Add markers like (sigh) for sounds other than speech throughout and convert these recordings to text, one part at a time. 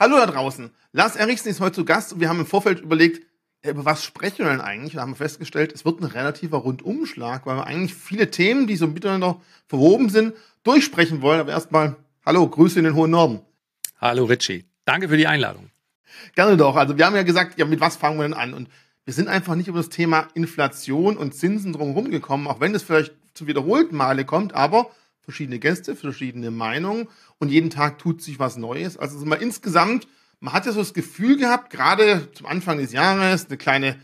Hallo da draußen. Lars Erichsen ist heute zu Gast und wir haben im Vorfeld überlegt, über was sprechen wir denn eigentlich? Da haben wir festgestellt, es wird ein relativer Rundumschlag, weil wir eigentlich viele Themen, die so miteinander verwoben sind, durchsprechen wollen. Aber erstmal, hallo, Grüße in den hohen Norden. Hallo Richie. Danke für die Einladung. Gerne doch. Also wir haben ja gesagt, ja, mit was fangen wir denn an? Und wir sind einfach nicht über das Thema Inflation und Zinsen drumherum gekommen, auch wenn es vielleicht zu wiederholten Male kommt, aber verschiedene Gäste, verschiedene Meinungen und jeden Tag tut sich was Neues. Also mal insgesamt man hat ja so das Gefühl gehabt, gerade zum Anfang des Jahres, eine kleine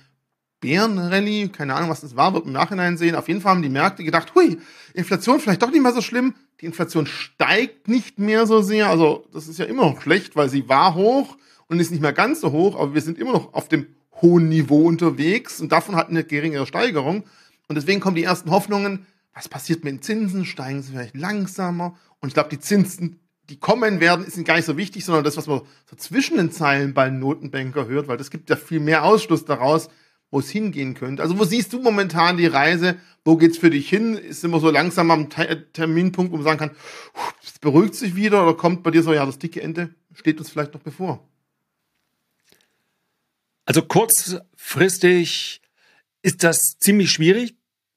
Bärenrallye, keine Ahnung, was das war, wird im Nachhinein sehen. Auf jeden Fall haben die Märkte gedacht, hui, Inflation vielleicht doch nicht mehr so schlimm. Die Inflation steigt nicht mehr so sehr. Also das ist ja immer noch schlecht, weil sie war hoch und ist nicht mehr ganz so hoch, aber wir sind immer noch auf dem hohen Niveau unterwegs und davon hat eine geringere Steigerung. Und deswegen kommen die ersten Hoffnungen, was passiert mit den Zinsen? Steigen sie vielleicht langsamer? Und ich glaube, die Zinsen die kommen werden, ist gar nicht so wichtig, sondern das, was man so zwischen den Zeilen bei Notenbanker hört, weil das gibt ja viel mehr Ausschluss daraus, wo es hingehen könnte. Also wo siehst du momentan die Reise? Wo geht's für dich hin? Ist immer so langsam am Terminpunkt, wo man sagen kann, es beruhigt sich wieder oder kommt bei dir so, ja, das dicke Ende steht uns vielleicht noch bevor? Also kurzfristig ist das ziemlich schwierig.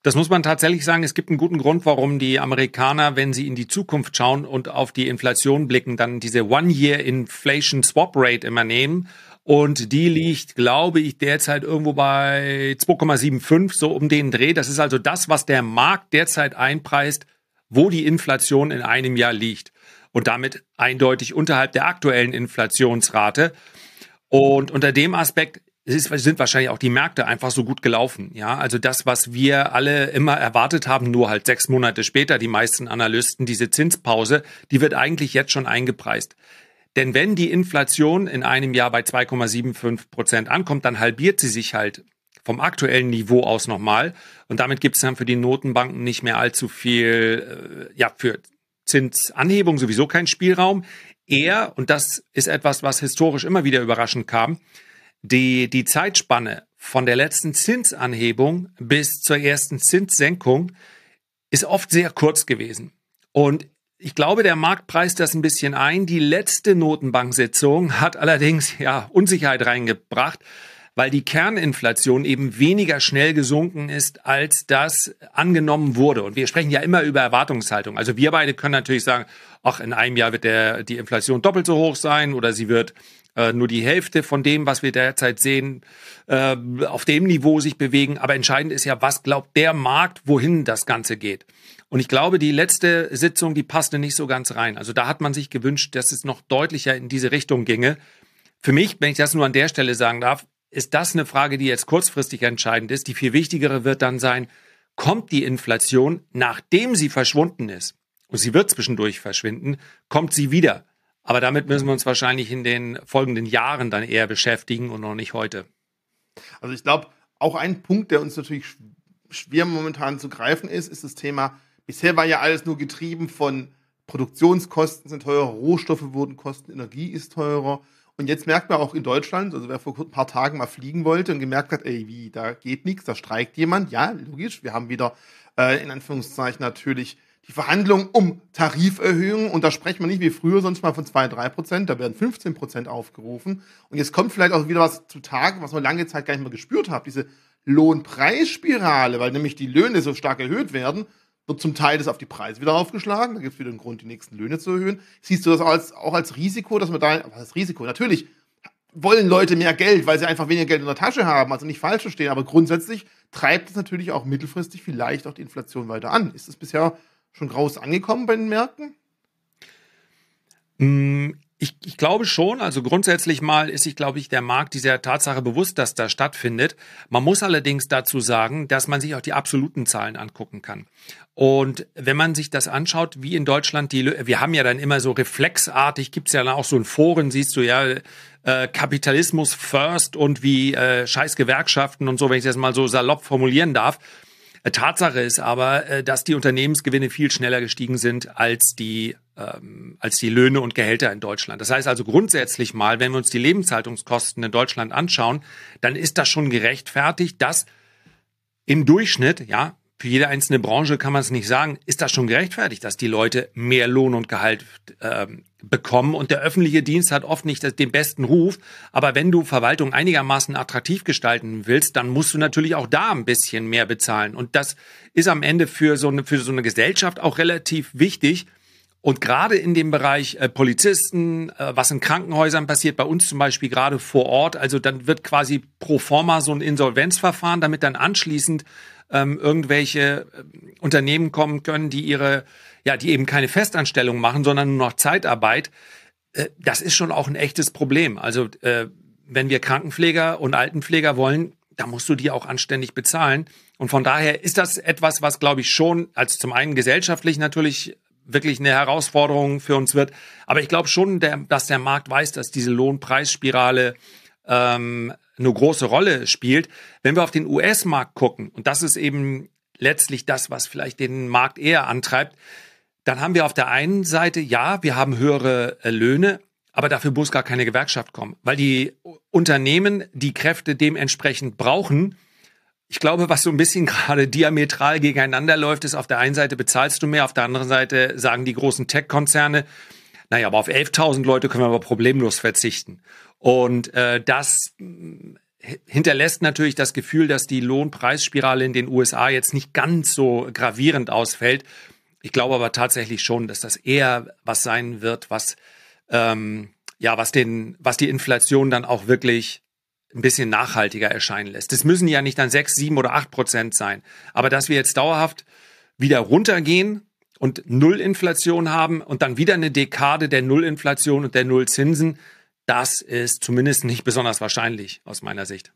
Das muss man tatsächlich sagen. Es gibt einen guten Grund, warum die Amerikaner, wenn sie in die Zukunft schauen und auf die Inflation blicken, dann diese One-Year Inflation Swap Rate immer nehmen. Und die liegt, glaube ich, derzeit irgendwo bei 2,75, so um den Dreh. Das ist also das, was der Markt derzeit einpreist, wo die Inflation in einem Jahr liegt. Und damit eindeutig unterhalb der aktuellen Inflationsrate. Und unter dem Aspekt ist, sind wahrscheinlich auch die Märkte einfach so gut gelaufen. Ja, also das, was wir alle immer erwartet haben, nur halt sechs Monate später, die meisten Analysten, diese Zinspause, die wird eigentlich jetzt schon eingepreist. Denn wenn die Inflation in einem Jahr bei 2,75 Prozent ankommt, dann halbiert sie sich halt vom aktuellen Niveau aus nochmal. Und damit gibt es dann für die Notenbanken nicht mehr allzu viel, äh, ja, für Zinsanhebung sowieso keinen Spielraum. Eher, und das ist etwas, was historisch immer wieder überraschend kam, die, die Zeitspanne von der letzten Zinsanhebung bis zur ersten Zinssenkung ist oft sehr kurz gewesen. Und ich glaube, der Markt preist das ein bisschen ein. Die letzte Notenbanksitzung hat allerdings ja Unsicherheit reingebracht, weil die Kerninflation eben weniger schnell gesunken ist, als das angenommen wurde. Und wir sprechen ja immer über Erwartungshaltung. Also wir beide können natürlich sagen, ach, in einem Jahr wird der, die Inflation doppelt so hoch sein oder sie wird äh, nur die Hälfte von dem, was wir derzeit sehen, äh, auf dem Niveau sich bewegen. Aber entscheidend ist ja, was glaubt der Markt, wohin das Ganze geht. Und ich glaube, die letzte Sitzung, die passte nicht so ganz rein. Also da hat man sich gewünscht, dass es noch deutlicher in diese Richtung ginge. Für mich, wenn ich das nur an der Stelle sagen darf, ist das eine Frage, die jetzt kurzfristig entscheidend ist. Die viel wichtigere wird dann sein, kommt die Inflation, nachdem sie verschwunden ist, und sie wird zwischendurch verschwinden, kommt sie wieder. Aber damit müssen wir uns wahrscheinlich in den folgenden Jahren dann eher beschäftigen und noch nicht heute. Also ich glaube, auch ein Punkt, der uns natürlich schwer momentan zu greifen ist, ist das Thema, bisher war ja alles nur getrieben von Produktionskosten sind teurer, Rohstoffe wurden kosten, Energie ist teurer. Und jetzt merkt man auch in Deutschland, also wer vor ein paar Tagen mal fliegen wollte und gemerkt hat, ey, wie, da geht nichts, da streikt jemand. Ja, logisch, wir haben wieder äh, in Anführungszeichen natürlich die Verhandlungen um Tariferhöhungen, und da sprechen wir nicht wie früher sonst mal von 2, 3 Prozent, da werden 15 Prozent aufgerufen. Und jetzt kommt vielleicht auch wieder was zutage, was man lange Zeit gar nicht mehr gespürt hat, diese Lohnpreisspirale, weil nämlich die Löhne so stark erhöht werden, wird zum Teil das auf die Preise wieder aufgeschlagen, da gibt es wieder einen Grund, die nächsten Löhne zu erhöhen. Siehst du das auch als, auch als Risiko, dass man da, was heißt Risiko? Natürlich wollen Leute mehr Geld, weil sie einfach weniger Geld in der Tasche haben, also nicht falsch verstehen, aber grundsätzlich treibt es natürlich auch mittelfristig vielleicht auch die Inflation weiter an. Ist das bisher schon raus angekommen bei den Märkten? Mm, ich, ich glaube schon. Also grundsätzlich mal ist sich, glaube ich, der Markt dieser Tatsache bewusst, dass das stattfindet. Man muss allerdings dazu sagen, dass man sich auch die absoluten Zahlen angucken kann. Und wenn man sich das anschaut, wie in Deutschland die, wir haben ja dann immer so reflexartig, gibt's ja dann auch so in Foren, siehst du ja, äh, Kapitalismus first und wie äh, scheiß Gewerkschaften und so, wenn ich das mal so salopp formulieren darf. Äh, Tatsache ist aber, äh, dass die Unternehmensgewinne viel schneller gestiegen sind als die, ähm, als die Löhne und Gehälter in Deutschland. Das heißt also grundsätzlich mal, wenn wir uns die Lebenshaltungskosten in Deutschland anschauen, dann ist das schon gerechtfertigt, dass im Durchschnitt, ja, für jede einzelne Branche kann man es nicht sagen, ist das schon gerechtfertigt, dass die Leute mehr Lohn und Gehalt äh, bekommen. Und der öffentliche Dienst hat oft nicht den besten Ruf. Aber wenn du Verwaltung einigermaßen attraktiv gestalten willst, dann musst du natürlich auch da ein bisschen mehr bezahlen. Und das ist am Ende für so eine, für so eine Gesellschaft auch relativ wichtig. Und gerade in dem Bereich äh, Polizisten, äh, was in Krankenhäusern passiert, bei uns zum Beispiel gerade vor Ort, also dann wird quasi pro forma so ein Insolvenzverfahren, damit dann anschließend ähm, irgendwelche äh, Unternehmen kommen können, die ihre, ja, die eben keine Festanstellung machen, sondern nur noch Zeitarbeit. Äh, das ist schon auch ein echtes Problem. Also äh, wenn wir Krankenpfleger und Altenpfleger wollen, da musst du die auch anständig bezahlen. Und von daher ist das etwas, was, glaube ich, schon als zum einen gesellschaftlich natürlich wirklich eine Herausforderung für uns wird. Aber ich glaube schon, der, dass der Markt weiß, dass diese Lohnpreisspirale ähm, eine große Rolle spielt. Wenn wir auf den US-Markt gucken, und das ist eben letztlich das, was vielleicht den Markt eher antreibt, dann haben wir auf der einen Seite, ja, wir haben höhere äh, Löhne, aber dafür muss gar keine Gewerkschaft kommen, weil die Unternehmen die Kräfte dementsprechend brauchen. Ich glaube, was so ein bisschen (laughs) gerade diametral gegeneinander läuft, ist auf der einen Seite bezahlst du mehr, auf der anderen Seite sagen die großen Tech-Konzerne, naja, aber auf 11.000 Leute können wir aber problemlos verzichten. Und äh, das hinterlässt natürlich das Gefühl, dass die Lohnpreisspirale in den USA jetzt nicht ganz so gravierend ausfällt. Ich glaube aber tatsächlich schon, dass das eher was sein wird, was ähm, ja, was den, was die Inflation dann auch wirklich ein bisschen nachhaltiger erscheinen lässt. Das müssen ja nicht dann sechs, sieben oder acht Prozent sein. Aber dass wir jetzt dauerhaft wieder runtergehen und Nullinflation haben und dann wieder eine Dekade der Nullinflation und der Nullzinsen, das ist zumindest nicht besonders wahrscheinlich aus meiner Sicht.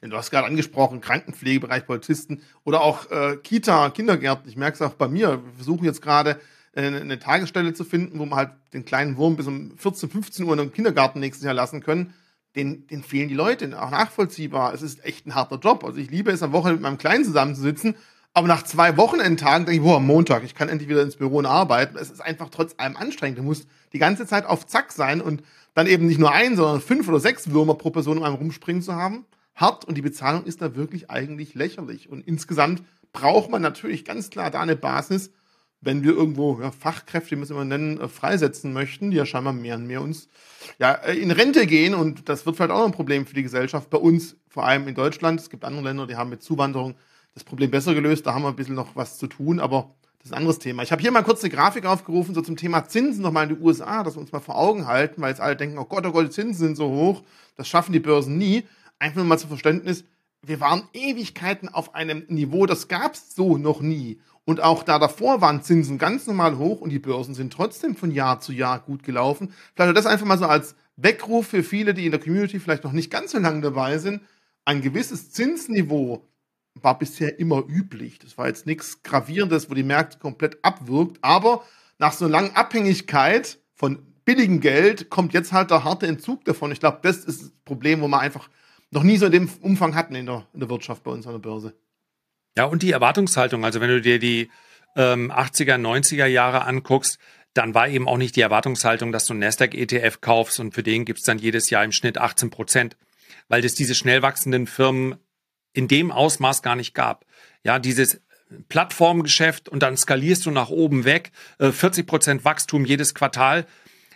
Ja, du hast gerade angesprochen, Krankenpflegebereich, Polizisten oder auch äh, Kita, Kindergärten. Ich merke es auch bei mir. Wir versuchen jetzt gerade äh, eine Tagesstelle zu finden, wo wir halt den kleinen Wurm bis um 14, 15 Uhr in einem Kindergarten nächstes Jahr lassen können. Den, den fehlen die Leute, auch nachvollziehbar. Es ist echt ein harter Job. Also ich liebe es, am Wochenende mit meinem Kleinen zusammenzusitzen, aber nach zwei Wochenendtagen denke ich, boah, Montag, ich kann endlich wieder ins Büro und arbeiten. Es ist einfach trotz allem anstrengend. Du musst die ganze Zeit auf Zack sein und dann eben nicht nur ein, sondern fünf oder sechs Würmer pro Person um einem rumspringen zu haben. Hart und die Bezahlung ist da wirklich eigentlich lächerlich. Und insgesamt braucht man natürlich ganz klar da eine Basis, wenn wir irgendwo ja, Fachkräfte, wie wir es immer nennen, äh, freisetzen möchten, die ja scheinbar mehr und mehr uns ja, äh, in Rente gehen. Und das wird vielleicht auch noch ein Problem für die Gesellschaft. Bei uns, vor allem in Deutschland, es gibt andere Länder, die haben mit Zuwanderung das Problem besser gelöst. Da haben wir ein bisschen noch was zu tun. Aber das ist ein anderes Thema. Ich habe hier mal kurz eine Grafik aufgerufen, so zum Thema Zinsen nochmal in die USA, dass wir uns mal vor Augen halten, weil jetzt alle denken, oh Gott, oh Gott, die Zinsen sind so hoch, das schaffen die Börsen nie. Einfach mal zum Verständnis, wir waren Ewigkeiten auf einem Niveau, das gab es so noch nie. Und auch da davor waren Zinsen ganz normal hoch und die Börsen sind trotzdem von Jahr zu Jahr gut gelaufen. Vielleicht das einfach mal so als Weckruf für viele, die in der Community vielleicht noch nicht ganz so lange dabei sind. Ein gewisses Zinsniveau war bisher immer üblich. Das war jetzt nichts Gravierendes, wo die Märkte komplett abwirkt. Aber nach so einer langen Abhängigkeit von billigem Geld kommt jetzt halt der harte Entzug davon. Ich glaube, das ist das Problem, wo wir einfach noch nie so in dem Umfang hatten in der, in der Wirtschaft bei uns an der Börse. Ja, und die Erwartungshaltung. Also wenn du dir die ähm, 80er, 90er Jahre anguckst, dann war eben auch nicht die Erwartungshaltung, dass du einen Nasdaq-ETF kaufst und für den gibt's dann jedes Jahr im Schnitt 18 Prozent. Weil das diese schnell wachsenden Firmen in dem Ausmaß gar nicht gab. Ja, dieses Plattformgeschäft und dann skalierst du nach oben weg, 40 äh, Prozent Wachstum jedes Quartal.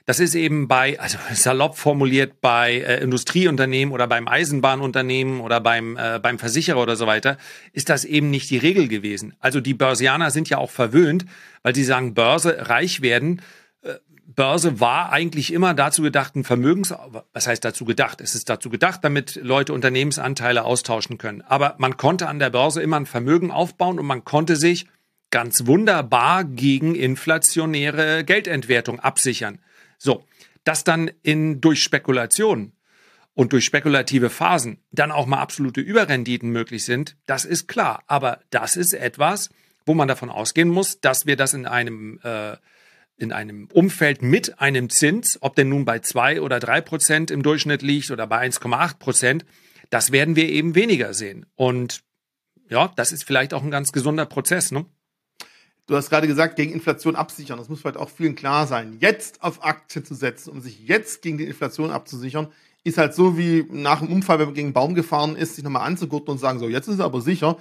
Das ist eben bei, also salopp formuliert, bei äh, Industrieunternehmen oder beim Eisenbahnunternehmen oder beim, äh, beim Versicherer oder so weiter, ist das eben nicht die Regel gewesen. Also die Börsianer sind ja auch verwöhnt, weil sie sagen, Börse reich werden. Börse war eigentlich immer dazu gedacht, ein Vermögens, was heißt dazu gedacht? Es ist dazu gedacht, damit Leute Unternehmensanteile austauschen können. Aber man konnte an der Börse immer ein Vermögen aufbauen und man konnte sich ganz wunderbar gegen inflationäre Geldentwertung absichern. So, dass dann in, durch Spekulation und durch spekulative Phasen dann auch mal absolute Überrenditen möglich sind, das ist klar. Aber das ist etwas, wo man davon ausgehen muss, dass wir das in einem äh, in einem Umfeld mit einem Zins, ob der nun bei zwei oder drei Prozent im Durchschnitt liegt oder bei 1,8 Prozent, das werden wir eben weniger sehen. Und ja, das ist vielleicht auch ein ganz gesunder Prozess, ne? Du hast gerade gesagt, gegen Inflation absichern. Das muss vielleicht auch vielen klar sein. Jetzt auf Aktien zu setzen, um sich jetzt gegen die Inflation abzusichern, ist halt so wie nach dem Unfall, wenn man gegen einen Baum gefahren ist, sich nochmal anzugurten und sagen, so, jetzt ist es aber sicher.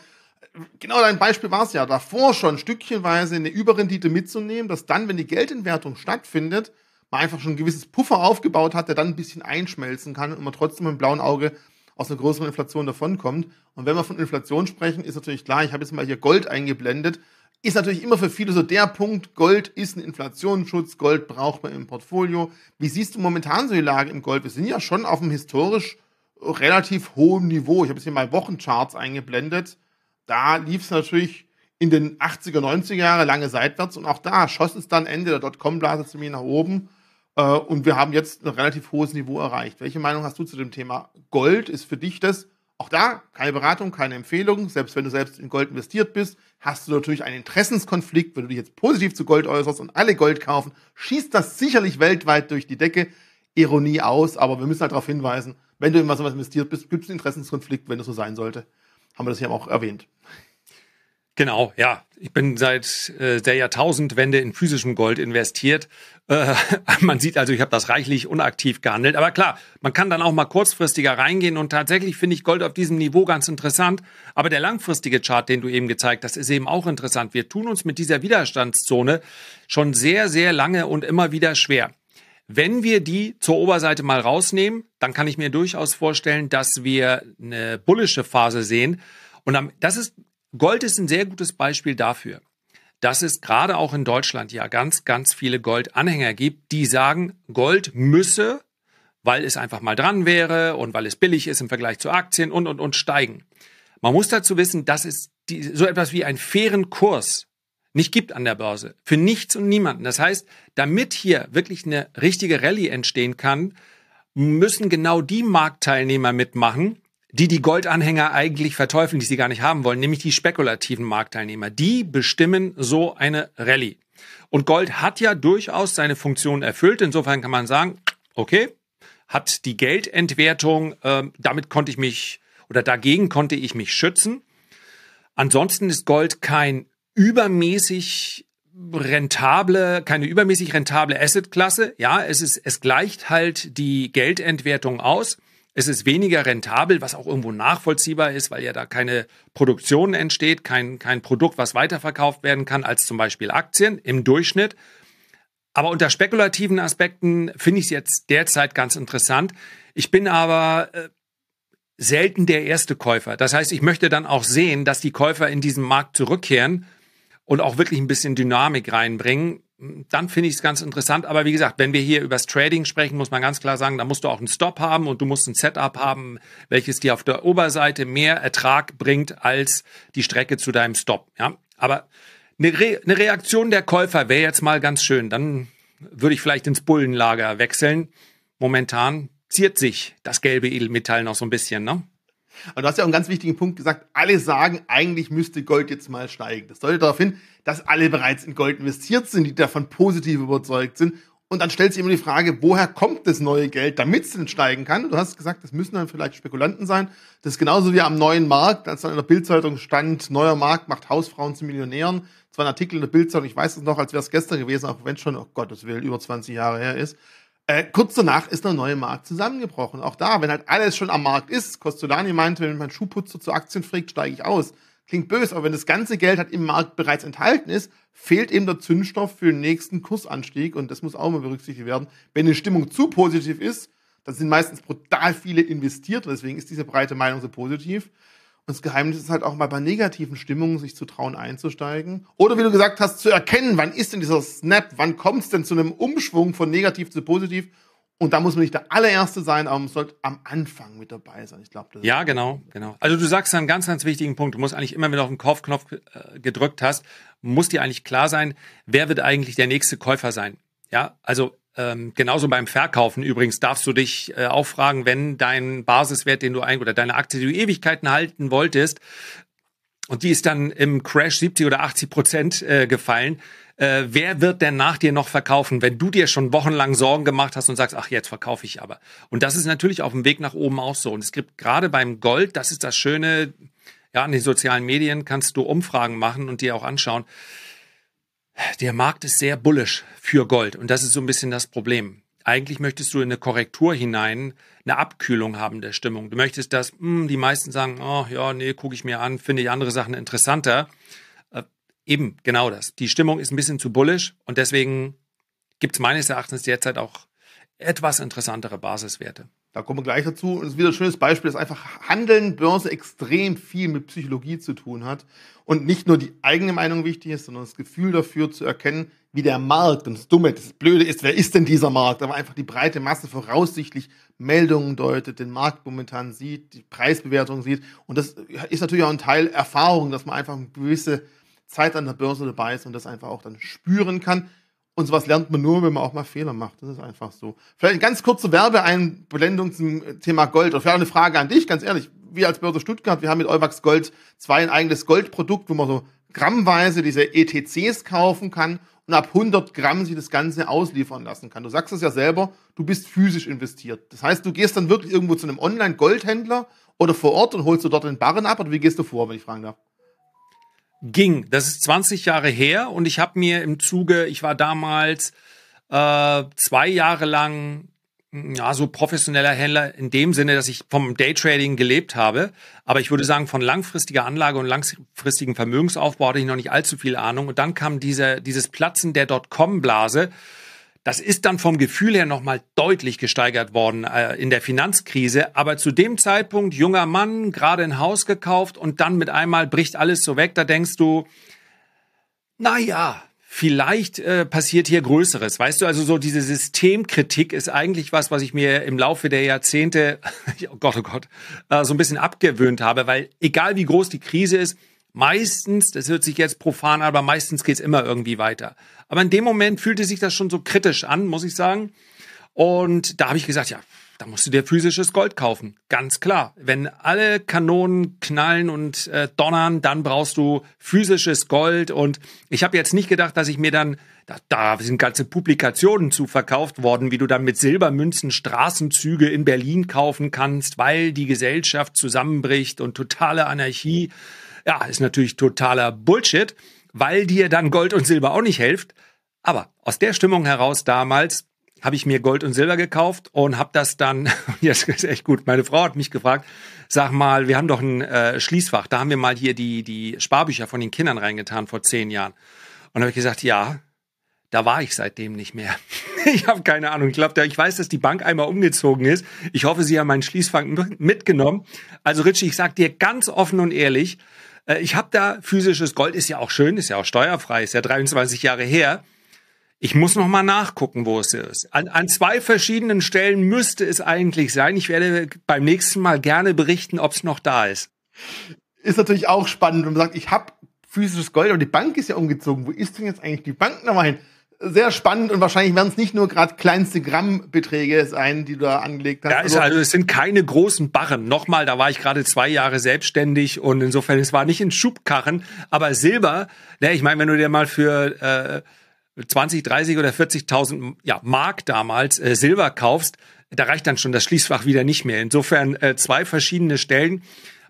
Genau dein Beispiel war es ja, davor schon stückchenweise eine Überrendite mitzunehmen, dass dann, wenn die Geldentwertung stattfindet, man einfach schon ein gewisses Puffer aufgebaut hat, der dann ein bisschen einschmelzen kann und man trotzdem mit dem blauen Auge aus einer größeren Inflation davonkommt. Und wenn wir von Inflation sprechen, ist natürlich klar, ich habe jetzt mal hier Gold eingeblendet, ist natürlich immer für viele so der Punkt, Gold ist ein Inflationsschutz, Gold braucht man im Portfolio. Wie siehst du momentan so die Lage im Gold? Wir sind ja schon auf einem historisch relativ hohem Niveau. Ich habe jetzt hier mal Wochencharts eingeblendet. Da lief es natürlich in den 80er, 90er Jahre lange seitwärts und auch da schoss es dann Ende der Dotcom-Blase ziemlich nach oben. Äh, und wir haben jetzt ein relativ hohes Niveau erreicht. Welche Meinung hast du zu dem Thema Gold? Ist für dich das auch da keine Beratung, keine Empfehlung. Selbst wenn du selbst in Gold investiert bist, hast du natürlich einen Interessenskonflikt. Wenn du dich jetzt positiv zu Gold äußerst und alle Gold kaufen, schießt das sicherlich weltweit durch die Decke. Ironie aus, aber wir müssen halt darauf hinweisen, wenn du in was investiert bist, gibt es einen Interessenskonflikt, wenn das so sein sollte. Haben wir das hier auch erwähnt. Genau, ja. Ich bin seit äh, der Jahrtausendwende in physischem Gold investiert. Äh, (laughs) man sieht also, ich habe das reichlich unaktiv gehandelt. Aber klar, man kann dann auch mal kurzfristiger reingehen und tatsächlich finde ich Gold auf diesem Niveau ganz interessant. Aber der langfristige Chart, den du eben gezeigt hast, ist eben auch interessant. Wir tun uns mit dieser Widerstandszone schon sehr, sehr lange und immer wieder schwer. Wenn wir die zur Oberseite mal rausnehmen, dann kann ich mir durchaus vorstellen, dass wir eine bullische Phase sehen. Und das ist Gold ist ein sehr gutes Beispiel dafür, dass es gerade auch in Deutschland ja ganz, ganz viele Goldanhänger gibt, die sagen, Gold müsse, weil es einfach mal dran wäre und weil es billig ist im Vergleich zu Aktien und, und, und steigen. Man muss dazu wissen, dass es die, so etwas wie einen fairen Kurs nicht gibt an der Börse. Für nichts und niemanden. Das heißt, damit hier wirklich eine richtige Rallye entstehen kann, müssen genau die Marktteilnehmer mitmachen, die die Goldanhänger eigentlich verteufeln, die sie gar nicht haben wollen, nämlich die spekulativen Marktteilnehmer. Die bestimmen so eine Rallye. Und Gold hat ja durchaus seine Funktion erfüllt. Insofern kann man sagen, okay, hat die Geldentwertung, äh, damit konnte ich mich oder dagegen konnte ich mich schützen. Ansonsten ist Gold kein übermäßig rentable, keine übermäßig rentable Assetklasse. Ja, es ist, es gleicht halt die Geldentwertung aus. Es ist weniger rentabel, was auch irgendwo nachvollziehbar ist, weil ja da keine Produktion entsteht, kein, kein Produkt, was weiterverkauft werden kann, als zum Beispiel Aktien im Durchschnitt. Aber unter spekulativen Aspekten finde ich es jetzt derzeit ganz interessant. Ich bin aber äh, selten der erste Käufer. Das heißt, ich möchte dann auch sehen, dass die Käufer in diesen Markt zurückkehren und auch wirklich ein bisschen Dynamik reinbringen dann finde ich es ganz interessant. Aber wie gesagt, wenn wir hier übers Trading sprechen, muss man ganz klar sagen, da musst du auch einen Stop haben und du musst ein Setup haben, welches dir auf der Oberseite mehr Ertrag bringt als die Strecke zu deinem Stop. Ja, aber eine, Re eine Reaktion der Käufer wäre jetzt mal ganz schön. Dann würde ich vielleicht ins Bullenlager wechseln. Momentan ziert sich das gelbe Edelmetall noch so ein bisschen, ne? Und du hast ja auch einen ganz wichtigen Punkt gesagt. Alle sagen, eigentlich müsste Gold jetzt mal steigen. Das deutet darauf hin, dass alle bereits in Gold investiert sind, die davon positiv überzeugt sind. Und dann stellt sich immer die Frage, woher kommt das neue Geld, damit es denn steigen kann? Du hast gesagt, das müssen dann vielleicht Spekulanten sein. Das ist genauso wie am neuen Markt, als dann in der Bildzeitung stand, neuer Markt macht Hausfrauen zu Millionären. Das war ein Artikel in der Bildzeitung, ich weiß es noch, als wäre es gestern gewesen, auch wenn es schon, oh Gott, das will über 20 Jahre her ist. Äh, kurz danach ist der neue Markt zusammengebrochen. Auch da, wenn halt alles schon am Markt ist, Costolani meinte, wenn mein Schuhputzer zu Aktien fragt, steige ich aus. Klingt böse, aber wenn das ganze Geld halt im Markt bereits enthalten ist, fehlt eben der Zündstoff für den nächsten Kursanstieg und das muss auch mal berücksichtigt werden. Wenn die Stimmung zu positiv ist, dann sind meistens brutal viele investiert deswegen ist diese breite Meinung so positiv. Und das Geheimnis ist halt auch mal bei negativen Stimmungen, sich zu trauen einzusteigen. Oder wie du gesagt hast, zu erkennen, wann ist denn dieser Snap, wann kommt es denn zu einem Umschwung von negativ zu positiv. Und da muss man nicht der allererste sein, aber man sollte am Anfang mit dabei sein. Ich glaube, Ja, genau, genau. Also du sagst einen ganz, ganz wichtigen Punkt. Du musst eigentlich immer, wenn du auf den Kaufknopf äh, gedrückt hast, muss dir eigentlich klar sein, wer wird eigentlich der nächste Käufer sein. Ja, also ähm, genauso beim Verkaufen übrigens darfst du dich äh, auch fragen, wenn dein Basiswert, den du ein oder deine Aktie, die du Ewigkeiten halten wolltest, und die ist dann im Crash 70 oder 80 Prozent äh, gefallen. Äh, wer wird denn nach dir noch verkaufen, wenn du dir schon wochenlang Sorgen gemacht hast und sagst, ach, jetzt verkaufe ich aber. Und das ist natürlich auf dem Weg nach oben auch so. Und es gibt gerade beim Gold, das ist das Schöne, ja, in den sozialen Medien kannst du Umfragen machen und dir auch anschauen der Markt ist sehr bullisch für Gold und das ist so ein bisschen das Problem. eigentlich möchtest du in eine Korrektur hinein eine Abkühlung haben der Stimmung. Du möchtest, dass mh, hm, die meisten sagen, oh ja, nee, gucke ich mir an, finde ich andere Sachen interessanter. Äh, eben genau das. Die Stimmung ist ein bisschen zu bullisch und deswegen gibt es meines Erachtens derzeit auch etwas interessantere Basiswerte. Da kommen wir gleich dazu. Und es ist wieder ein schönes Beispiel, dass einfach Handeln, Börse extrem viel mit Psychologie zu tun hat. Und nicht nur die eigene Meinung wichtig ist, sondern das Gefühl dafür zu erkennen, wie der Markt, und das Dumme, das Blöde ist, wer ist denn dieser Markt? Aber einfach die breite Masse voraussichtlich Meldungen deutet, den Markt momentan sieht, die Preisbewertung sieht. Und das ist natürlich auch ein Teil Erfahrung, dass man einfach eine gewisse Zeit an der Börse dabei ist und das einfach auch dann spüren kann. Und sowas lernt man nur, wenn man auch mal Fehler macht. Das ist einfach so. Vielleicht eine ganz kurze Werbeeinblendung zum Thema Gold. Oder vielleicht eine Frage an dich, ganz ehrlich. Wir als Börse Stuttgart, wir haben mit Euwax Gold 2 ein eigenes Goldprodukt, wo man so grammweise diese ETCs kaufen kann und ab 100 Gramm sich das Ganze ausliefern lassen kann. Du sagst es ja selber, du bist physisch investiert. Das heißt, du gehst dann wirklich irgendwo zu einem Online-Goldhändler oder vor Ort und holst du dort den Barren ab oder wie gehst du vor, wenn ich fragen darf? Ging. Das ist 20 Jahre her und ich habe mir im Zuge, ich war damals äh, zwei Jahre lang ja, so professioneller Händler in dem Sinne, dass ich vom Daytrading gelebt habe. Aber ich würde sagen, von langfristiger Anlage und langfristigen Vermögensaufbau hatte ich noch nicht allzu viel Ahnung. Und dann kam diese, dieses Platzen der Dotcom-Blase. Das ist dann vom Gefühl her nochmal deutlich gesteigert worden äh, in der Finanzkrise. Aber zu dem Zeitpunkt, junger Mann, gerade ein Haus gekauft und dann mit einmal bricht alles so weg. Da denkst du, na ja, vielleicht äh, passiert hier Größeres. Weißt du, also so diese Systemkritik ist eigentlich was, was ich mir im Laufe der Jahrzehnte, (laughs) oh Gott, oh Gott, äh, so ein bisschen abgewöhnt habe, weil egal wie groß die Krise ist, meistens, das hört sich jetzt profan an, aber meistens geht's immer irgendwie weiter. Aber in dem Moment fühlte sich das schon so kritisch an, muss ich sagen. Und da habe ich gesagt, ja, da musst du dir physisches Gold kaufen. Ganz klar. Wenn alle Kanonen knallen und äh, donnern, dann brauchst du physisches Gold. Und ich habe jetzt nicht gedacht, dass ich mir dann, da, da sind ganze Publikationen zu verkauft worden, wie du dann mit Silbermünzen Straßenzüge in Berlin kaufen kannst, weil die Gesellschaft zusammenbricht und totale Anarchie. Ja, ist natürlich totaler Bullshit, weil dir dann Gold und Silber auch nicht hilft. Aber aus der Stimmung heraus damals habe ich mir Gold und Silber gekauft und habe das dann, (laughs) jetzt ist echt gut, meine Frau hat mich gefragt, sag mal, wir haben doch ein äh, Schließfach, da haben wir mal hier die, die Sparbücher von den Kindern reingetan vor zehn Jahren. Und habe ich gesagt, ja, da war ich seitdem nicht mehr. (laughs) ich habe keine Ahnung. Ich glaube, ich weiß, dass die Bank einmal umgezogen ist. Ich hoffe, Sie haben meinen Schließfach mitgenommen. Also Richie, ich sag dir ganz offen und ehrlich, ich habe da physisches Gold, ist ja auch schön, ist ja auch steuerfrei, ist ja 23 Jahre her. Ich muss noch mal nachgucken, wo es ist. An, an zwei verschiedenen Stellen müsste es eigentlich sein. Ich werde beim nächsten Mal gerne berichten, ob es noch da ist. Ist natürlich auch spannend, wenn man sagt, ich habe physisches Gold, aber die Bank ist ja umgezogen. Wo ist denn jetzt eigentlich die Bank nochmal hin? Sehr spannend und wahrscheinlich werden es nicht nur gerade kleinste Grammbeträge sein, die du da angelegt hast. Ja, also, also es sind keine großen Barren. Nochmal, da war ich gerade zwei Jahre selbstständig und insofern, es war nicht in Schubkarren, aber Silber, ne, ich meine, wenn du dir mal für äh, 20, 30 oder 40.000 ja, Mark damals äh, Silber kaufst, da reicht dann schon das Schließfach wieder nicht mehr. Insofern äh, zwei verschiedene Stellen.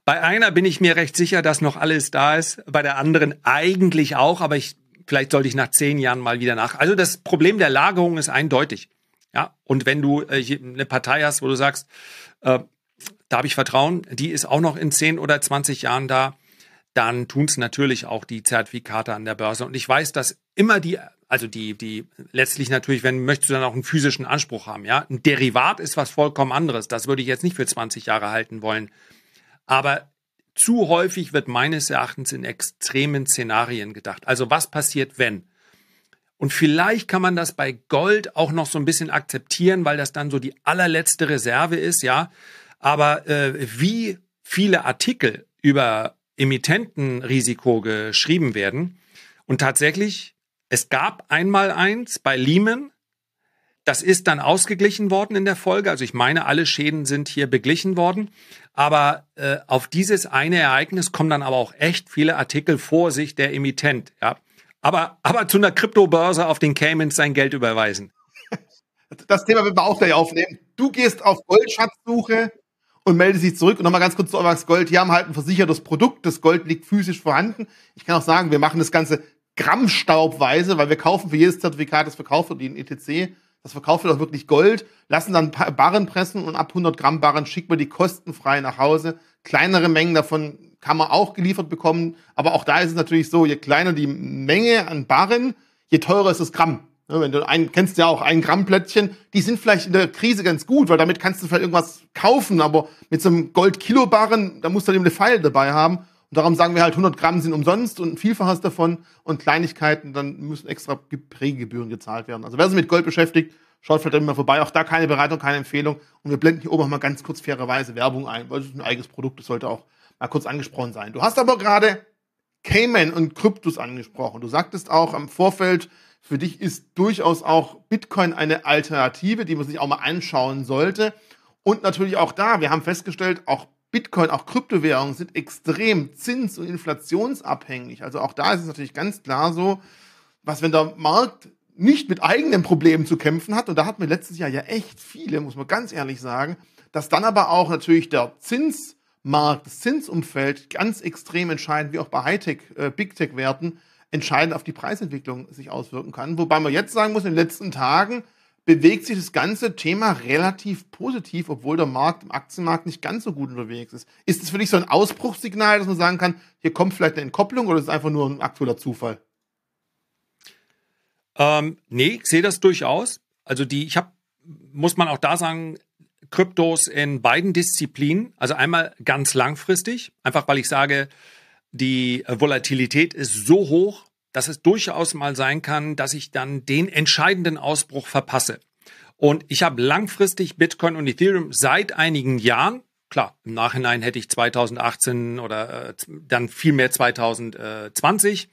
Bei einer bin ich mir recht sicher, dass noch alles da ist, bei der anderen eigentlich auch, aber ich vielleicht sollte ich nach zehn Jahren mal wieder nach. Also das Problem der Lagerung ist eindeutig. Ja, und wenn du äh, eine Partei hast, wo du sagst, äh, da habe ich Vertrauen, die ist auch noch in zehn oder zwanzig Jahren da, dann tun es natürlich auch die Zertifikate an der Börse. Und ich weiß, dass immer die, also die, die letztlich natürlich, wenn möchtest du dann auch einen physischen Anspruch haben, ja. Ein Derivat ist was vollkommen anderes. Das würde ich jetzt nicht für 20 Jahre halten wollen. Aber zu häufig wird meines Erachtens in extremen Szenarien gedacht. Also was passiert, wenn? Und vielleicht kann man das bei Gold auch noch so ein bisschen akzeptieren, weil das dann so die allerletzte Reserve ist, ja. Aber äh, wie viele Artikel über Emittentenrisiko geschrieben werden und tatsächlich, es gab einmal eins bei Lehman, das ist dann ausgeglichen worden in der Folge. Also ich meine, alle Schäden sind hier beglichen worden. Aber äh, auf dieses eine Ereignis kommen dann aber auch echt viele Artikel vor sich der Emittent. Ja. Aber, aber zu einer Kryptobörse auf den Caymans sein Geld überweisen. Das Thema werden wir auch gleich aufnehmen. Du gehst auf Goldschatzsuche und meldest dich zurück. Und nochmal ganz kurz zu Euwax Gold. Die haben halt ein versichertes Produkt. Das Gold liegt physisch vorhanden. Ich kann auch sagen, wir machen das Ganze grammstaubweise, weil wir kaufen für jedes Zertifikat, das verkauft wird, die in ETC, das verkauft wird auch wirklich Gold, lassen dann Barren pressen und ab 100 Gramm Barren schickt man die kostenfrei nach Hause. Kleinere Mengen davon kann man auch geliefert bekommen, aber auch da ist es natürlich so, je kleiner die Menge an Barren, je teurer ist das Gramm. Wenn du einen, kennst ja auch ein Gramm Plättchen, die sind vielleicht in der Krise ganz gut, weil damit kannst du vielleicht irgendwas kaufen, aber mit so einem Gold-Kilo-Barren, da musst du eben eine Pfeile dabei haben. Und darum sagen wir halt, 100 Gramm sind umsonst und ein Vielfaches davon und Kleinigkeiten, dann müssen extra Prägegebühren gezahlt werden. Also wer sich mit Gold beschäftigt, schaut vielleicht immer vorbei. Auch da keine Beratung, keine Empfehlung. Und wir blenden hier oben mal ganz kurz fairerweise Werbung ein, weil es ist ein eigenes Produkt, das sollte auch mal kurz angesprochen sein. Du hast aber gerade Cayman und Kryptos angesprochen. Du sagtest auch am Vorfeld, für dich ist durchaus auch Bitcoin eine Alternative, die man sich auch mal anschauen sollte. Und natürlich auch da, wir haben festgestellt, auch Bitcoin, auch Kryptowährungen sind extrem zins- und inflationsabhängig. Also auch da ist es natürlich ganz klar so, was wenn der Markt nicht mit eigenen Problemen zu kämpfen hat, und da hatten wir letztes Jahr ja echt viele, muss man ganz ehrlich sagen, dass dann aber auch natürlich der Zinsmarkt, das Zinsumfeld ganz extrem entscheidend, wie auch bei Hightech, äh, Big Tech-Werten, entscheidend auf die Preisentwicklung sich auswirken kann. Wobei man jetzt sagen muss, in den letzten Tagen bewegt sich das ganze Thema relativ positiv, obwohl der Markt im Aktienmarkt nicht ganz so gut unterwegs ist. Ist es für dich so ein Ausbruchssignal, dass man sagen kann, hier kommt vielleicht eine Entkopplung oder ist es einfach nur ein aktueller Zufall? Ähm, nee, ich sehe das durchaus. Also die, ich habe, muss man auch da sagen, Kryptos in beiden Disziplinen. Also einmal ganz langfristig, einfach weil ich sage, die Volatilität ist so hoch, dass es durchaus mal sein kann, dass ich dann den entscheidenden Ausbruch verpasse. Und ich habe langfristig Bitcoin und Ethereum seit einigen Jahren, klar, im Nachhinein hätte ich 2018 oder äh, dann vielmehr 2020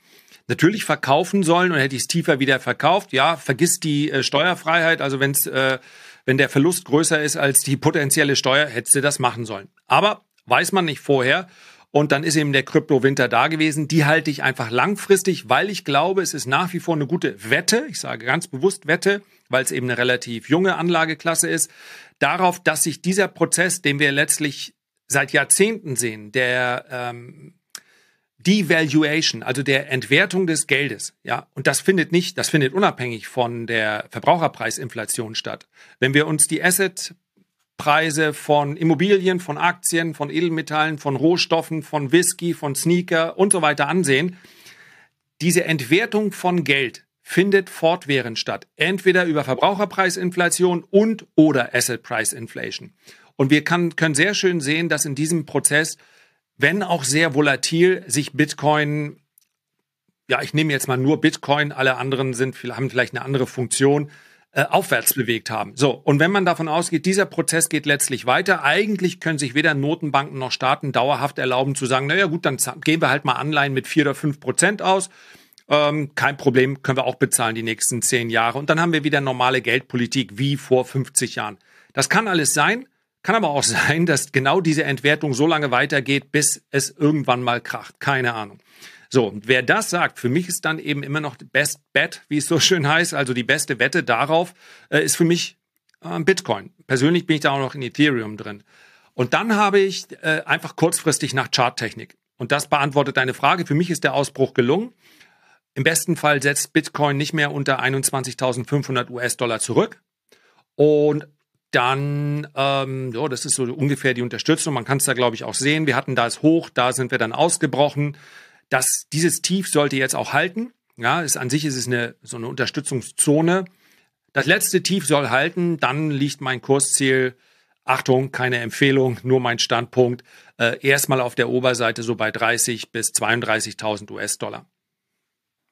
natürlich verkaufen sollen und hätte ich es tiefer wieder verkauft. Ja, vergiss die äh, Steuerfreiheit, also wenn's, äh, wenn der Verlust größer ist als die potenzielle Steuer, hättest du das machen sollen. Aber weiß man nicht vorher. Und dann ist eben der Kryptowinter da gewesen. Die halte ich einfach langfristig, weil ich glaube, es ist nach wie vor eine gute Wette. Ich sage ganz bewusst Wette, weil es eben eine relativ junge Anlageklasse ist. Darauf, dass sich dieser Prozess, den wir letztlich seit Jahrzehnten sehen, der ähm, Devaluation, also der Entwertung des Geldes, ja, und das findet nicht, das findet unabhängig von der Verbraucherpreisinflation statt. Wenn wir uns die Asset Preise von Immobilien, von Aktien, von Edelmetallen, von Rohstoffen, von Whisky, von Sneaker und so weiter ansehen, diese Entwertung von Geld findet fortwährend statt. Entweder über Verbraucherpreisinflation und oder Asset Price Inflation. Und wir kann, können sehr schön sehen, dass in diesem Prozess, wenn auch sehr volatil, sich Bitcoin, ja, ich nehme jetzt mal nur Bitcoin, alle anderen sind, haben vielleicht eine andere Funktion, äh, aufwärts bewegt haben. So, und wenn man davon ausgeht, dieser Prozess geht letztlich weiter, eigentlich können sich weder Notenbanken noch Staaten dauerhaft erlauben zu sagen, naja gut, dann geben wir halt mal Anleihen mit vier oder fünf Prozent aus. Ähm, kein Problem, können wir auch bezahlen die nächsten zehn Jahre. Und dann haben wir wieder normale Geldpolitik wie vor 50 Jahren. Das kann alles sein, kann aber auch (laughs) sein, dass genau diese Entwertung so lange weitergeht, bis es irgendwann mal kracht. Keine Ahnung. So, wer das sagt, für mich ist dann eben immer noch Best Bet, wie es so (laughs) schön heißt, also die beste Wette darauf, äh, ist für mich äh, Bitcoin. Persönlich bin ich da auch noch in Ethereum drin. Und dann habe ich äh, einfach kurzfristig nach Charttechnik. Und das beantwortet deine Frage. Für mich ist der Ausbruch gelungen. Im besten Fall setzt Bitcoin nicht mehr unter 21.500 US-Dollar zurück. Und dann, ähm, ja, das ist so ungefähr die Unterstützung. Man kann es da, glaube ich, auch sehen. Wir hatten das hoch, da sind wir dann ausgebrochen dass dieses Tief sollte jetzt auch halten. Ja, ist, an sich ist es eine, so eine Unterstützungszone. Das letzte Tief soll halten, dann liegt mein Kursziel, Achtung, keine Empfehlung, nur mein Standpunkt, äh, erstmal auf der Oberseite so bei 30 bis 32.000 US-Dollar.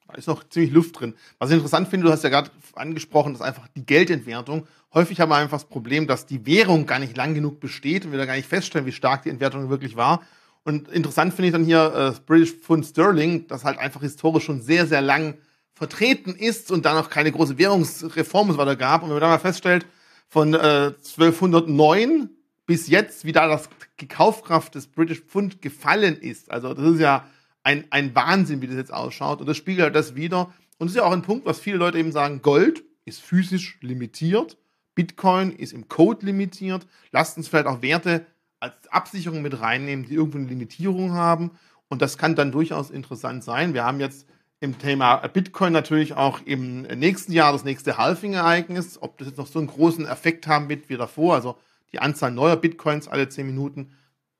Da ist noch ziemlich Luft drin. Was ich interessant finde, du hast ja gerade angesprochen, dass einfach die Geldentwertung. Häufig haben wir einfach das Problem, dass die Währung gar nicht lang genug besteht und wir da gar nicht feststellen, wie stark die Entwertung wirklich war. Und interessant finde ich dann hier äh, British Pfund Sterling, das halt einfach historisch schon sehr, sehr lang vertreten ist und da noch keine große Währungsreform es weiter gab. Und wenn man dann mal feststellt, von äh, 1209 bis jetzt, wie da das die Kaufkraft des British Pfund gefallen ist. Also das ist ja ein, ein Wahnsinn, wie das jetzt ausschaut. Und das spiegelt halt das wieder. Und das ist ja auch ein Punkt, was viele Leute eben sagen, Gold ist physisch limitiert, Bitcoin ist im Code limitiert. Lasst uns vielleicht auch Werte als Absicherung mit reinnehmen, die irgendwo eine Limitierung haben. Und das kann dann durchaus interessant sein. Wir haben jetzt im Thema Bitcoin natürlich auch im nächsten Jahr das nächste Halving-Ereignis. Ob das jetzt noch so einen großen Effekt haben wird wie davor, also die Anzahl neuer Bitcoins alle 10 Minuten,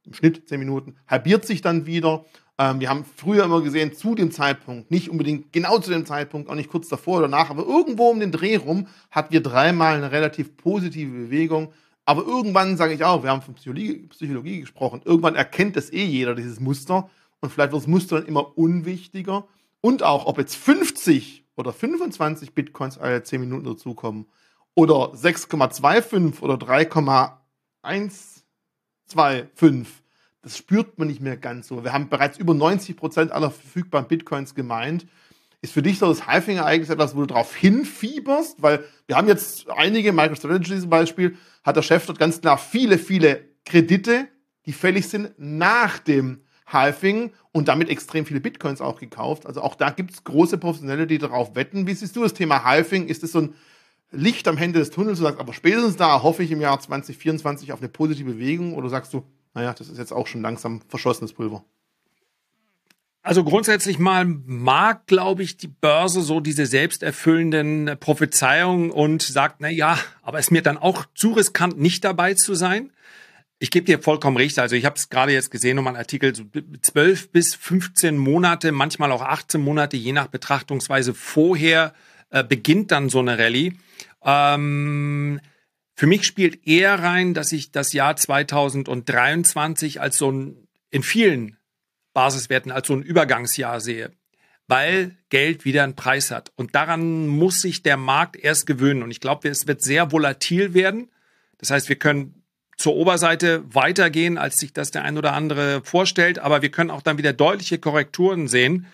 im Schnitt 10 Minuten, halbiert sich dann wieder. Ähm, wir haben früher immer gesehen, zu dem Zeitpunkt, nicht unbedingt genau zu dem Zeitpunkt, auch nicht kurz davor oder nach, aber irgendwo um den Dreh rum hatten wir dreimal eine relativ positive Bewegung. Aber irgendwann sage ich auch, wir haben von Psychologie, Psychologie gesprochen, irgendwann erkennt das eh jeder, dieses Muster. Und vielleicht wird das Muster dann immer unwichtiger. Und auch, ob jetzt 50 oder 25 Bitcoins alle 10 Minuten dazukommen oder 6,25 oder 3,125, das spürt man nicht mehr ganz so. Wir haben bereits über 90 Prozent aller verfügbaren Bitcoins gemeint. Ist für dich so das Halving-Ereignis etwas, wo du darauf hinfieberst? Weil wir haben jetzt einige, MicroStrategy zum Beispiel, hat der Chef dort ganz klar viele, viele Kredite, die fällig sind nach dem Halving und damit extrem viele Bitcoins auch gekauft. Also auch da gibt es große Professionelle, die darauf wetten. Wie siehst du das Thema Halving? Ist das so ein Licht am Ende des Tunnels? Du sagst, aber spätestens da hoffe ich im Jahr 2024 auf eine positive Bewegung oder sagst du, naja, das ist jetzt auch schon langsam verschossenes Pulver? Also grundsätzlich mal mag, glaube ich, die Börse so diese selbsterfüllenden Prophezeiungen und sagt, na ja, aber ist mir dann auch zu riskant, nicht dabei zu sein. Ich gebe dir vollkommen recht. Also ich habe es gerade jetzt gesehen, um einen Artikel, so 12 bis 15 Monate, manchmal auch 18 Monate, je nach Betrachtungsweise vorher äh, beginnt dann so eine Rallye. Ähm, für mich spielt eher rein, dass ich das Jahr 2023 als so ein, in vielen Basiswerten als so ein Übergangsjahr sehe, weil Geld wieder einen Preis hat. Und daran muss sich der Markt erst gewöhnen. Und ich glaube, es wird sehr volatil werden. Das heißt, wir können zur Oberseite weitergehen, als sich das der ein oder andere vorstellt. Aber wir können auch dann wieder deutliche Korrekturen sehen.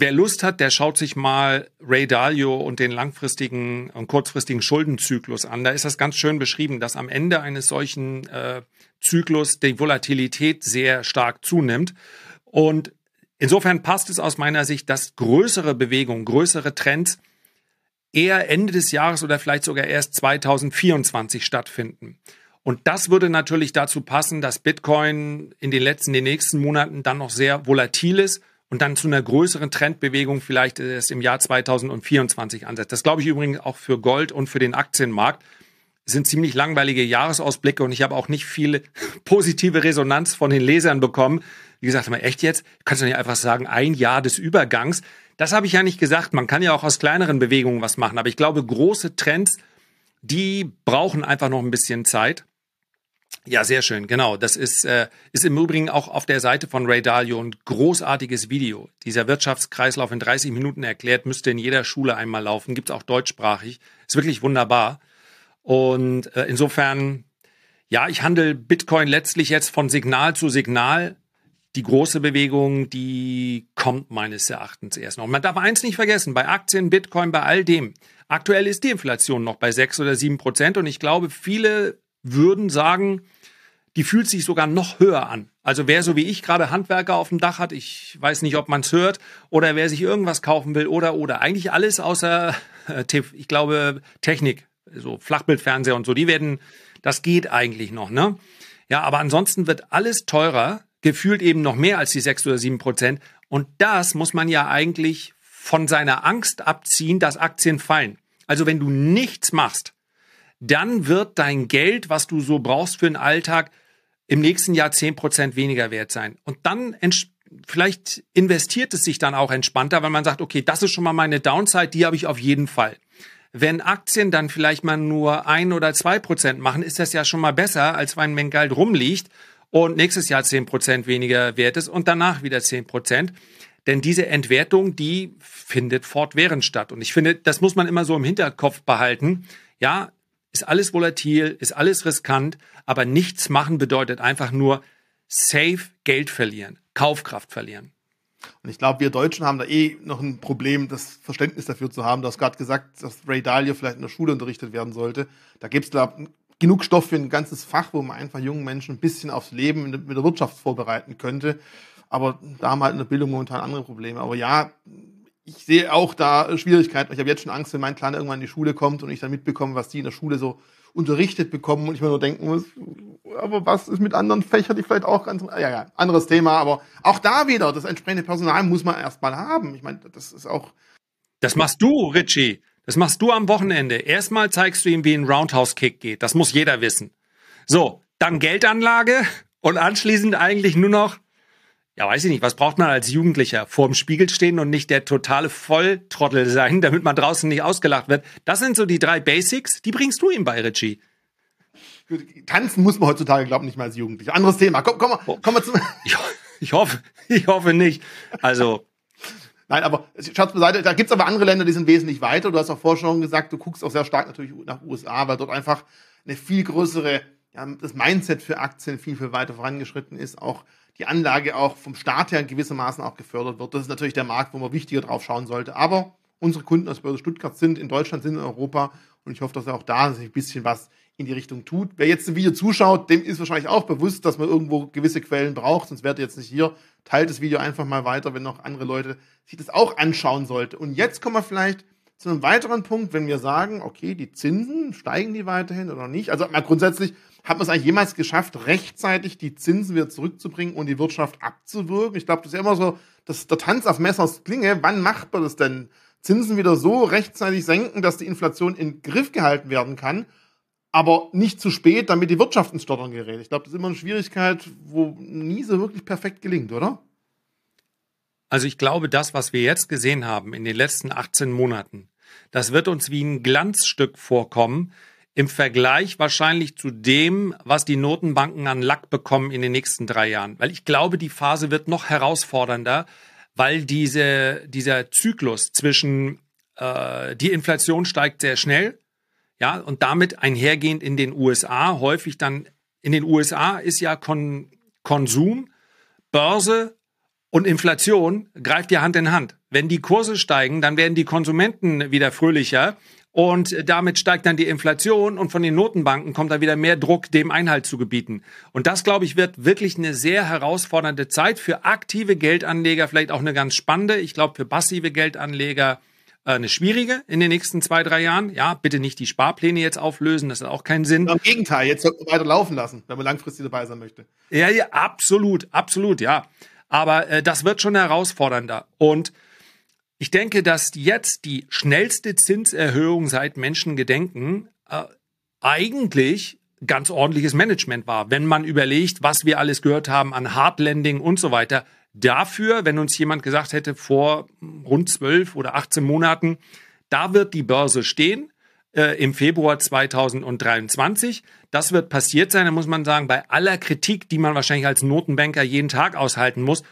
Wer Lust hat, der schaut sich mal Ray Dalio und den langfristigen und kurzfristigen Schuldenzyklus an. Da ist das ganz schön beschrieben, dass am Ende eines solchen äh, Zyklus die Volatilität sehr stark zunimmt. Und insofern passt es aus meiner Sicht, dass größere Bewegungen, größere Trends eher Ende des Jahres oder vielleicht sogar erst 2024 stattfinden. Und das würde natürlich dazu passen, dass Bitcoin in den letzten, den nächsten Monaten dann noch sehr volatil ist und dann zu einer größeren Trendbewegung vielleicht erst im Jahr 2024 ansetzt. Das glaube ich übrigens auch für Gold und für den Aktienmarkt. Sind ziemlich langweilige Jahresausblicke und ich habe auch nicht viel (laughs) positive Resonanz von den Lesern bekommen. Wie gesagt, mal echt jetzt? Kannst du nicht einfach sagen, ein Jahr des Übergangs? Das habe ich ja nicht gesagt. Man kann ja auch aus kleineren Bewegungen was machen. Aber ich glaube, große Trends, die brauchen einfach noch ein bisschen Zeit. Ja, sehr schön, genau. Das ist, äh, ist im Übrigen auch auf der Seite von Ray Dalio ein großartiges Video. Dieser Wirtschaftskreislauf in 30 Minuten erklärt, müsste in jeder Schule einmal laufen, gibt's auch deutschsprachig. Ist wirklich wunderbar. Und äh, insofern, ja, ich handle Bitcoin letztlich jetzt von Signal zu Signal. Die große Bewegung, die kommt meines Erachtens erst noch. Und man darf eins nicht vergessen, bei Aktien, Bitcoin, bei all dem. Aktuell ist die Inflation noch bei sechs oder sieben Prozent und ich glaube, viele würden sagen, die fühlt sich sogar noch höher an. Also wer so wie ich gerade Handwerker auf dem Dach hat, ich weiß nicht, ob man es hört, oder wer sich irgendwas kaufen will, oder, oder. Eigentlich alles außer, (laughs) äh, ich glaube, Technik, so Flachbildfernseher und so, die werden, das geht eigentlich noch, ne? Ja, aber ansonsten wird alles teurer, gefühlt eben noch mehr als die sechs oder sieben Prozent. Und das muss man ja eigentlich von seiner Angst abziehen, dass Aktien fallen. Also wenn du nichts machst, dann wird dein Geld, was du so brauchst für den Alltag, im nächsten Jahr zehn Prozent weniger wert sein. Und dann vielleicht investiert es sich dann auch entspannter, weil man sagt, okay, das ist schon mal meine Downside, die habe ich auf jeden Fall. Wenn Aktien dann vielleicht mal nur ein oder zwei Prozent machen, ist das ja schon mal besser, als wenn mein Geld rumliegt und nächstes Jahr zehn Prozent weniger wert ist und danach wieder zehn Prozent. Denn diese Entwertung, die findet fortwährend statt. Und ich finde, das muss man immer so im Hinterkopf behalten. Ja, ist alles volatil, ist alles riskant, aber nichts machen bedeutet einfach nur safe Geld verlieren, Kaufkraft verlieren. Und ich glaube, wir Deutschen haben da eh noch ein Problem, das Verständnis dafür zu haben. Du hast gerade gesagt, dass Ray Dalio vielleicht in der Schule unterrichtet werden sollte. Da gibt es, genug Stoff für ein ganzes Fach, wo man einfach jungen Menschen ein bisschen aufs Leben mit der Wirtschaft vorbereiten könnte. Aber da haben halt in der Bildung momentan andere Probleme. Aber ja, ich sehe auch da Schwierigkeiten. Ich habe jetzt schon Angst, wenn mein Kleiner irgendwann in die Schule kommt und ich dann mitbekomme, was die in der Schule so unterrichtet bekommen und ich mir nur denken muss, aber was ist mit anderen Fächern, die vielleicht auch ganz, ja, ja, anderes Thema, aber auch da wieder, das entsprechende Personal muss man erstmal haben. Ich meine, das ist auch. Das machst du, Richie. Das machst du am Wochenende. Erstmal zeigst du ihm, wie ein Roundhouse-Kick geht. Das muss jeder wissen. So, dann Geldanlage und anschließend eigentlich nur noch, ja, weiß ich nicht, was braucht man als Jugendlicher? Vorm Spiegel stehen und nicht der totale Volltrottel sein, (laughs) damit man draußen nicht ausgelacht wird. Das sind so die drei Basics, die bringst du ihm bei, Richie. Tanzen muss man heutzutage, glaube ich, nicht mehr als Jugendlicher. Anderes Thema. Komm, komm, komm, komm mal zum. Ich, (laughs) ich hoffe, ich hoffe nicht. Also. Nein, aber Schatz beiseite, da gibt's aber andere Länder, die sind wesentlich weiter. Du hast auch vorher schon gesagt, du guckst auch sehr stark natürlich nach USA, weil dort einfach eine viel größere, ja, das Mindset für Aktien viel, viel weiter vorangeschritten ist. Auch die Anlage auch vom Staat her gewissermaßen auch gefördert wird. Das ist natürlich der Markt, wo man wichtiger drauf schauen sollte. Aber unsere Kunden aus Börse Stuttgart sind in Deutschland, sind in Europa und ich hoffe, dass auch da sich ein bisschen was in die Richtung tut. Wer jetzt ein Video zuschaut, dem ist wahrscheinlich auch bewusst, dass man irgendwo gewisse Quellen braucht, sonst wäre jetzt nicht hier. Teilt das Video einfach mal weiter, wenn noch andere Leute sich das auch anschauen sollten. Und jetzt kommen wir vielleicht zu einem weiteren Punkt, wenn wir sagen, okay, die Zinsen, steigen die weiterhin oder nicht? Also mal grundsätzlich, hat man es eigentlich jemals geschafft, rechtzeitig die Zinsen wieder zurückzubringen und die Wirtschaft abzuwirken? Ich glaube, das ist ja immer so, dass der Tanz auf Messers Klinge. Wann macht man das denn? Zinsen wieder so rechtzeitig senken, dass die Inflation in Griff gehalten werden kann, aber nicht zu spät, damit die Wirtschaft ins Stottern gerät. Ich glaube, das ist immer eine Schwierigkeit, wo nie so wirklich perfekt gelingt, oder? Also ich glaube, das, was wir jetzt gesehen haben in den letzten 18 Monaten, das wird uns wie ein Glanzstück vorkommen, im Vergleich wahrscheinlich zu dem, was die Notenbanken an Lack bekommen in den nächsten drei Jahren. Weil ich glaube, die Phase wird noch herausfordernder, weil diese, dieser Zyklus zwischen äh, die Inflation steigt sehr schnell, ja, und damit einhergehend in den USA häufig dann in den USA ist ja Kon Konsum, Börse und Inflation greift ja Hand in Hand. Wenn die Kurse steigen, dann werden die Konsumenten wieder fröhlicher und damit steigt dann die Inflation und von den Notenbanken kommt da wieder mehr Druck, dem Einhalt zu gebieten. Und das, glaube ich, wird wirklich eine sehr herausfordernde Zeit für aktive Geldanleger, vielleicht auch eine ganz spannende. Ich glaube, für passive Geldanleger äh, eine schwierige in den nächsten zwei, drei Jahren. Ja, bitte nicht die Sparpläne jetzt auflösen, das hat auch keinen Sinn. Im Gegenteil, jetzt sollte man weiter laufen lassen, wenn man langfristig dabei sein möchte. Ja, ja, absolut, absolut, ja. Aber äh, das wird schon herausfordernder. Und ich denke, dass jetzt die schnellste Zinserhöhung seit Menschengedenken äh, eigentlich ganz ordentliches Management war. Wenn man überlegt, was wir alles gehört haben an Hardlanding und so weiter. Dafür, wenn uns jemand gesagt hätte vor rund zwölf oder 18 Monaten, da wird die Börse stehen äh, im Februar 2023. Das wird passiert sein, da muss man sagen, bei aller Kritik, die man wahrscheinlich als Notenbanker jeden Tag aushalten muss,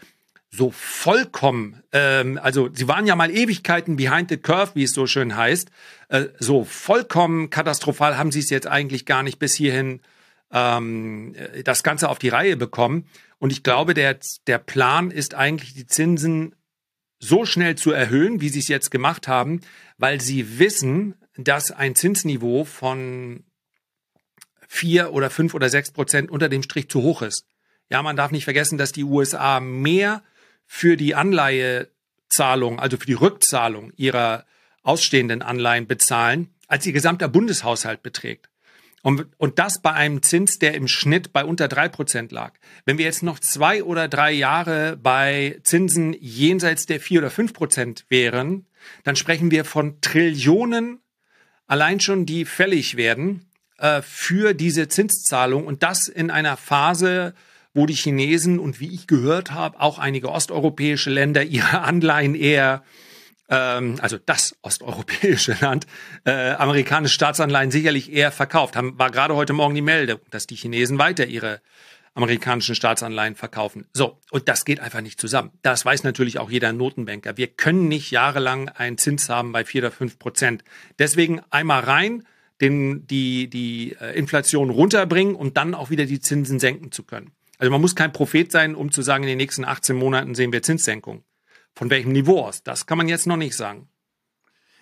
so vollkommen, ähm, also sie waren ja mal Ewigkeiten behind the curve, wie es so schön heißt, äh, so vollkommen katastrophal haben sie es jetzt eigentlich gar nicht bis hierhin ähm, das Ganze auf die Reihe bekommen. Und ich glaube, der, der Plan ist eigentlich, die Zinsen so schnell zu erhöhen, wie sie es jetzt gemacht haben, weil sie wissen, dass ein Zinsniveau von vier oder fünf oder sechs Prozent unter dem Strich zu hoch ist. Ja, man darf nicht vergessen, dass die USA mehr für die Anleihezahlung, also für die Rückzahlung ihrer ausstehenden Anleihen bezahlen, als ihr gesamter Bundeshaushalt beträgt. Und, und das bei einem Zins, der im Schnitt bei unter drei Prozent lag. Wenn wir jetzt noch zwei oder drei Jahre bei Zinsen jenseits der vier oder fünf Prozent wären, dann sprechen wir von Trillionen allein schon, die fällig werden äh, für diese Zinszahlung und das in einer Phase, wo die Chinesen und wie ich gehört habe, auch einige osteuropäische Länder (laughs) ihre Anleihen eher ähm, also das osteuropäische Land, äh, amerikanische Staatsanleihen sicherlich eher verkauft. Haben, war gerade heute Morgen die Meldung, dass die Chinesen weiter ihre amerikanischen Staatsanleihen verkaufen. So, und das geht einfach nicht zusammen. Das weiß natürlich auch jeder Notenbanker. Wir können nicht jahrelang einen Zins haben bei vier oder fünf Prozent. Deswegen einmal rein, den, die, die äh, Inflation runterbringen und dann auch wieder die Zinsen senken zu können. Also man muss kein Prophet sein, um zu sagen, in den nächsten 18 Monaten sehen wir Zinssenkung. Von welchem Niveau aus? Das kann man jetzt noch nicht sagen.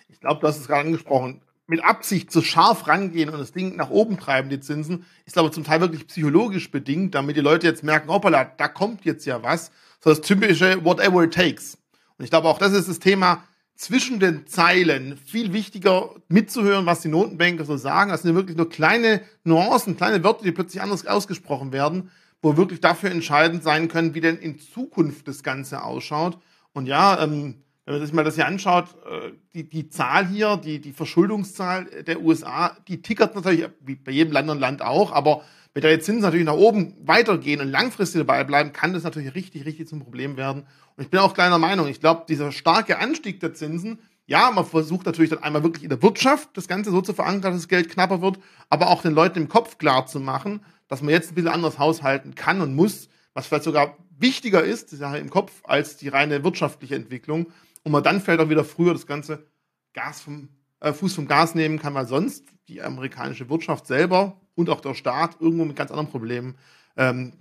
Ich glaube, du hast es gerade angesprochen. Mit Absicht so scharf rangehen und das Ding nach oben treiben, die Zinsen, ist glaube zum Teil wirklich psychologisch bedingt, damit die Leute jetzt merken, hoppala, da kommt jetzt ja was. So das typische whatever it takes. Und ich glaube auch, das ist das Thema, zwischen den Zeilen viel wichtiger mitzuhören, was die Notenbanker so sagen. Das sind wirklich nur kleine Nuancen, kleine Wörter, die plötzlich anders ausgesprochen werden, wo wirklich dafür entscheidend sein können, wie denn in Zukunft das Ganze ausschaut. Und ja, ähm, wenn man sich mal das hier anschaut, äh, die, die Zahl hier, die, die Verschuldungszahl der USA, die tickert natürlich, wie bei jedem Land und Land auch, aber wenn da jetzt Zinsen natürlich nach oben weitergehen und langfristig dabei bleiben, kann das natürlich richtig, richtig zum Problem werden. Und ich bin auch kleiner Meinung, ich glaube, dieser starke Anstieg der Zinsen, ja, man versucht natürlich dann einmal wirklich in der Wirtschaft das Ganze so zu verankern, dass das Geld knapper wird, aber auch den Leuten im Kopf klar zu machen, dass man jetzt ein bisschen anders haushalten kann und muss, was vielleicht sogar wichtiger ist, die Sache im Kopf, als die reine wirtschaftliche Entwicklung. Und man dann vielleicht auch wieder früher das ganze Gas vom, äh, Fuß vom Gas nehmen kann, weil sonst die amerikanische Wirtschaft selber und auch der Staat irgendwo mit ganz anderen Problemen ähm,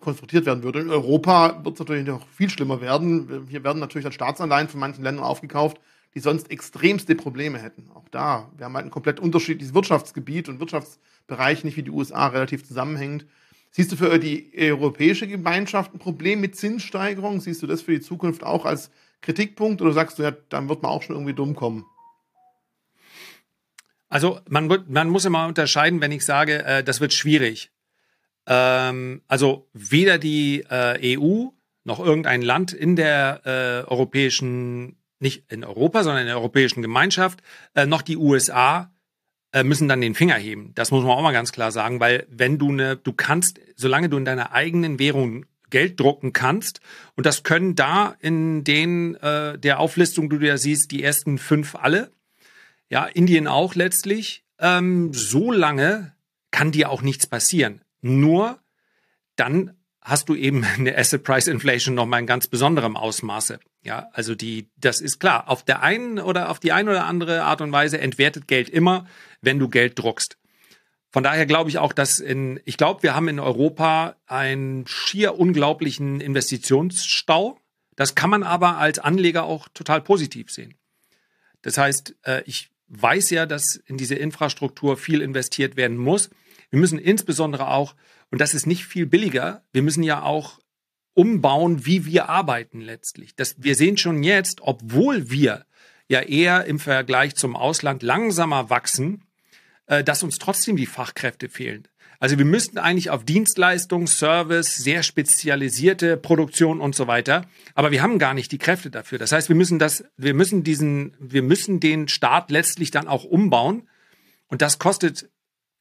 konfrontiert werden würde. In Europa wird es natürlich noch viel schlimmer werden. Hier werden natürlich dann Staatsanleihen von manchen Ländern aufgekauft, die sonst extremste Probleme hätten. Auch da, wir haben halt ein komplett unterschiedliches Wirtschaftsgebiet und Wirtschaftsbereich, nicht wie die USA relativ zusammenhängend. Siehst du für die europäische Gemeinschaft ein Problem mit Zinssteigerung? Siehst du das für die Zukunft auch als Kritikpunkt oder sagst du, ja, dann wird man auch schon irgendwie dumm kommen? Also man, man muss immer unterscheiden, wenn ich sage, äh, das wird schwierig. Ähm, also weder die äh, EU noch irgendein Land in der äh, europäischen, nicht in Europa, sondern in der europäischen Gemeinschaft, äh, noch die USA äh, müssen dann den Finger heben. Das muss man auch mal ganz klar sagen, weil wenn du eine, du kannst, solange du in deiner eigenen Währung Geld drucken kannst. Und das können da in den äh, der Auflistung, du ja siehst, die ersten fünf alle ja, Indien auch letztlich, ähm, so lange kann dir auch nichts passieren. Nur dann hast du eben (laughs) eine Asset Price Inflation noch mal in ganz besonderem Ausmaße. Ja, also die, das ist klar. Auf der einen oder auf die eine oder andere Art und Weise entwertet Geld immer, wenn du Geld druckst. Von daher glaube ich auch, dass in, ich glaube, wir haben in Europa einen schier unglaublichen Investitionsstau. Das kann man aber als Anleger auch total positiv sehen. Das heißt, äh, ich weiß ja, dass in diese Infrastruktur viel investiert werden muss. Wir müssen insbesondere auch, und das ist nicht viel billiger, wir müssen ja auch umbauen, wie wir arbeiten letztlich. Das, wir sehen schon jetzt, obwohl wir ja eher im Vergleich zum Ausland langsamer wachsen, äh, dass uns trotzdem die Fachkräfte fehlen. Also wir müssten eigentlich auf Dienstleistung, Service, sehr spezialisierte Produktion und so weiter. Aber wir haben gar nicht die Kräfte dafür. Das heißt, wir müssen das, wir müssen diesen, wir müssen den Staat letztlich dann auch umbauen. Und das kostet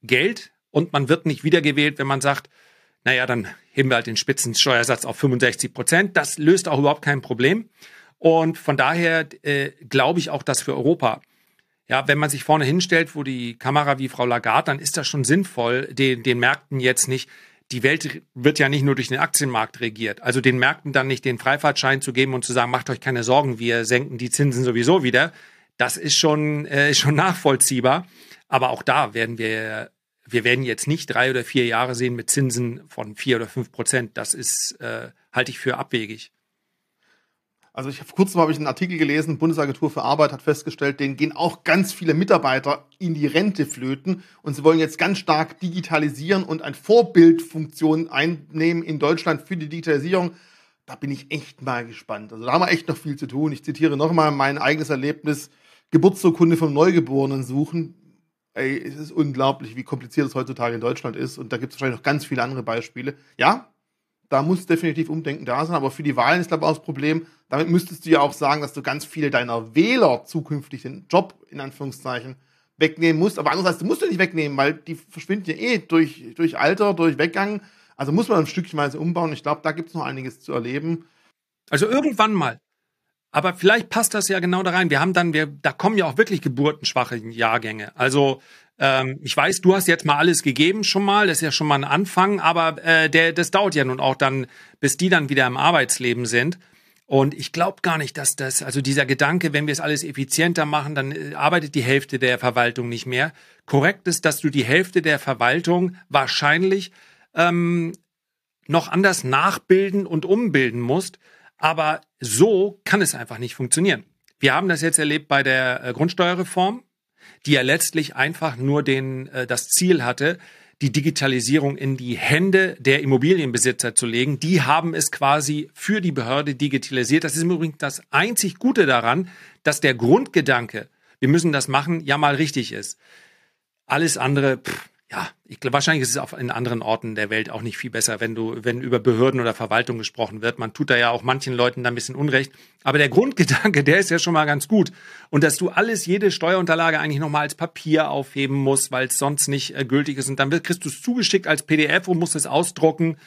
Geld und man wird nicht wiedergewählt, wenn man sagt, naja, dann heben wir halt den Spitzensteuersatz auf 65 Prozent. Das löst auch überhaupt kein Problem. Und von daher äh, glaube ich auch, dass für Europa ja, wenn man sich vorne hinstellt, wo die Kamera wie Frau Lagarde, dann ist das schon sinnvoll, den, den Märkten jetzt nicht die Welt wird ja nicht nur durch den Aktienmarkt regiert. Also den Märkten dann nicht den Freifahrtschein zu geben und zu sagen, macht euch keine Sorgen, wir senken die Zinsen sowieso wieder. Das ist schon, äh, schon nachvollziehbar. Aber auch da werden wir, wir werden jetzt nicht drei oder vier Jahre sehen mit Zinsen von vier oder fünf Prozent. Das ist, äh, halte ich für abwegig. Also ich vor kurzem habe ich einen Artikel gelesen, Bundesagentur für Arbeit hat festgestellt, denen gehen auch ganz viele Mitarbeiter in die Rente flöten und sie wollen jetzt ganz stark digitalisieren und eine Vorbildfunktion einnehmen in Deutschland für die Digitalisierung. Da bin ich echt mal gespannt. Also da haben wir echt noch viel zu tun. Ich zitiere nochmal mein eigenes Erlebnis. Geburtsurkunde vom Neugeborenen suchen. Ey, es ist unglaublich, wie kompliziert es heutzutage in Deutschland ist. Und da gibt es wahrscheinlich noch ganz viele andere Beispiele. Ja, da muss definitiv Umdenken da sein. Aber für die Wahlen ist, glaube ich, auch das Problem, damit müsstest du ja auch sagen, dass du ganz viele deiner Wähler zukünftig den Job, in Anführungszeichen, wegnehmen musst. Aber andererseits, du musst du nicht wegnehmen, weil die verschwinden ja eh durch, durch Alter, durch Weggang. Also muss man ein Stückchenweise umbauen. Ich glaube, da gibt es noch einiges zu erleben. Also irgendwann mal. Aber vielleicht passt das ja genau da rein. Wir haben dann, wir, da kommen ja auch wirklich geburtenschwache Jahrgänge. Also ähm, ich weiß, du hast jetzt mal alles gegeben schon mal, das ist ja schon mal ein Anfang, aber äh, der, das dauert ja nun auch dann, bis die dann wieder im Arbeitsleben sind. Und ich glaube gar nicht, dass das, also dieser Gedanke, wenn wir es alles effizienter machen, dann äh, arbeitet die Hälfte der Verwaltung nicht mehr. Korrekt ist, dass du die Hälfte der Verwaltung wahrscheinlich ähm, noch anders nachbilden und umbilden musst. Aber so kann es einfach nicht funktionieren. Wir haben das jetzt erlebt bei der äh, Grundsteuerreform die ja letztlich einfach nur den, äh, das Ziel hatte, die Digitalisierung in die Hände der Immobilienbesitzer zu legen. Die haben es quasi für die Behörde digitalisiert. Das ist im Übrigen das einzig Gute daran, dass der Grundgedanke, wir müssen das machen, ja mal richtig ist. Alles andere, pff, ja, ich glaube, wahrscheinlich ist es auch in anderen Orten der Welt auch nicht viel besser, wenn du, wenn über Behörden oder Verwaltung gesprochen wird. Man tut da ja auch manchen Leuten da ein bisschen Unrecht. Aber der (laughs) Grundgedanke, der ist ja schon mal ganz gut. Und dass du alles, jede Steuerunterlage eigentlich nochmal als Papier aufheben musst, weil es sonst nicht äh, gültig ist. Und dann kriegst du es zugeschickt als PDF und musst es ausdrucken.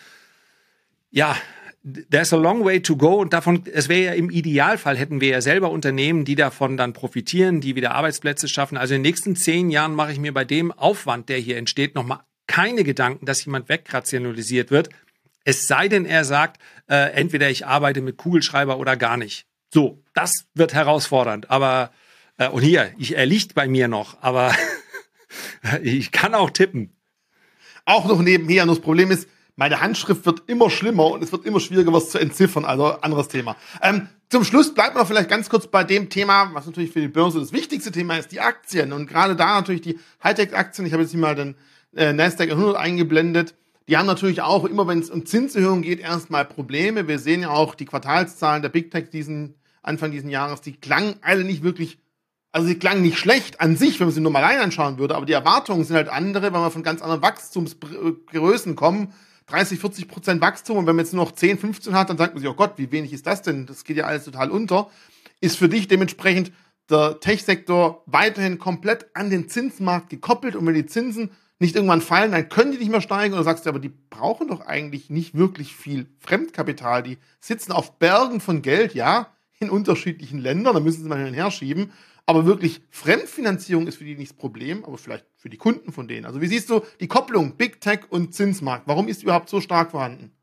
Ja, there's a long way to go und davon, es wäre ja im Idealfall, hätten wir ja selber Unternehmen, die davon dann profitieren, die wieder Arbeitsplätze schaffen. Also in den nächsten zehn Jahren mache ich mir bei dem Aufwand, der hier entsteht, nochmal keine Gedanken, dass jemand wegrationalisiert wird. Es sei denn, er sagt, äh, entweder ich arbeite mit Kugelschreiber oder gar nicht. So, das wird herausfordernd. Aber, äh, und hier, ich, er liegt bei mir noch, aber (laughs) ich kann auch tippen. Auch noch nebenher. Und das Problem ist, meine Handschrift wird immer schlimmer und es wird immer schwieriger, was zu entziffern. Also anderes Thema. Ähm, zum Schluss bleibt noch vielleicht ganz kurz bei dem Thema, was natürlich für die Börse das wichtigste Thema ist, die Aktien. Und gerade da natürlich die Hightech-Aktien. Ich habe jetzt hier mal den äh, Nasdaq 100 eingeblendet. Die haben natürlich auch, immer wenn es um Zinserhöhungen geht, erstmal Probleme. Wir sehen ja auch die Quartalszahlen der Big Tech diesen Anfang diesen Jahres, die klangen alle nicht wirklich, also sie klangen nicht schlecht an sich, wenn man sie nur mal allein anschauen würde, aber die Erwartungen sind halt andere, weil wir von ganz anderen Wachstumsgrößen kommen. 30, 40 Prozent Wachstum und wenn man jetzt nur noch 10, 15 hat, dann sagt man sich, oh Gott, wie wenig ist das denn? Das geht ja alles total unter. Ist für dich dementsprechend der Tech-Sektor weiterhin komplett an den Zinsmarkt gekoppelt und wenn die Zinsen nicht irgendwann fallen, dann können die nicht mehr steigen. Oder sagst du, aber die brauchen doch eigentlich nicht wirklich viel Fremdkapital. Die sitzen auf Bergen von Geld, ja, in unterschiedlichen Ländern, da müssen sie mal hin und her schieben. Aber wirklich Fremdfinanzierung ist für die nicht das Problem, aber vielleicht für die Kunden von denen. Also wie siehst du die Kopplung Big Tech und Zinsmarkt? Warum ist die überhaupt so stark vorhanden?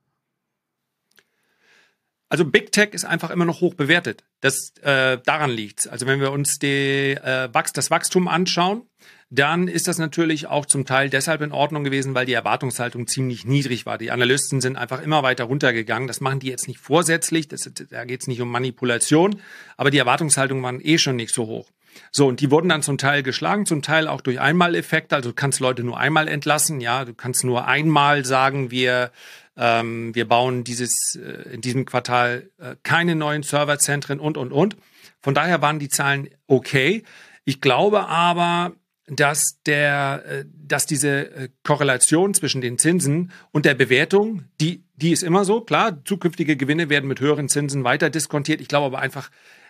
Also Big Tech ist einfach immer noch hoch bewertet. Das äh, daran liegt's. Also wenn wir uns die, äh, das Wachstum anschauen, dann ist das natürlich auch zum Teil deshalb in Ordnung gewesen, weil die Erwartungshaltung ziemlich niedrig war. Die Analysten sind einfach immer weiter runtergegangen. Das machen die jetzt nicht vorsätzlich, das, da geht's nicht um Manipulation, aber die Erwartungshaltungen waren eh schon nicht so hoch. So, und die wurden dann zum Teil geschlagen, zum Teil auch durch Einmaleffekte. Also du kannst Leute nur einmal entlassen, ja, du kannst nur einmal sagen, wir ähm, wir bauen dieses, äh, in diesem Quartal äh, keine neuen Serverzentren und, und, und. Von daher waren die Zahlen okay. Ich glaube aber, dass der, äh, dass diese äh, Korrelation zwischen den Zinsen und der Bewertung, die, die ist immer so. Klar, zukünftige Gewinne werden mit höheren Zinsen weiter diskontiert. Ich glaube aber einfach,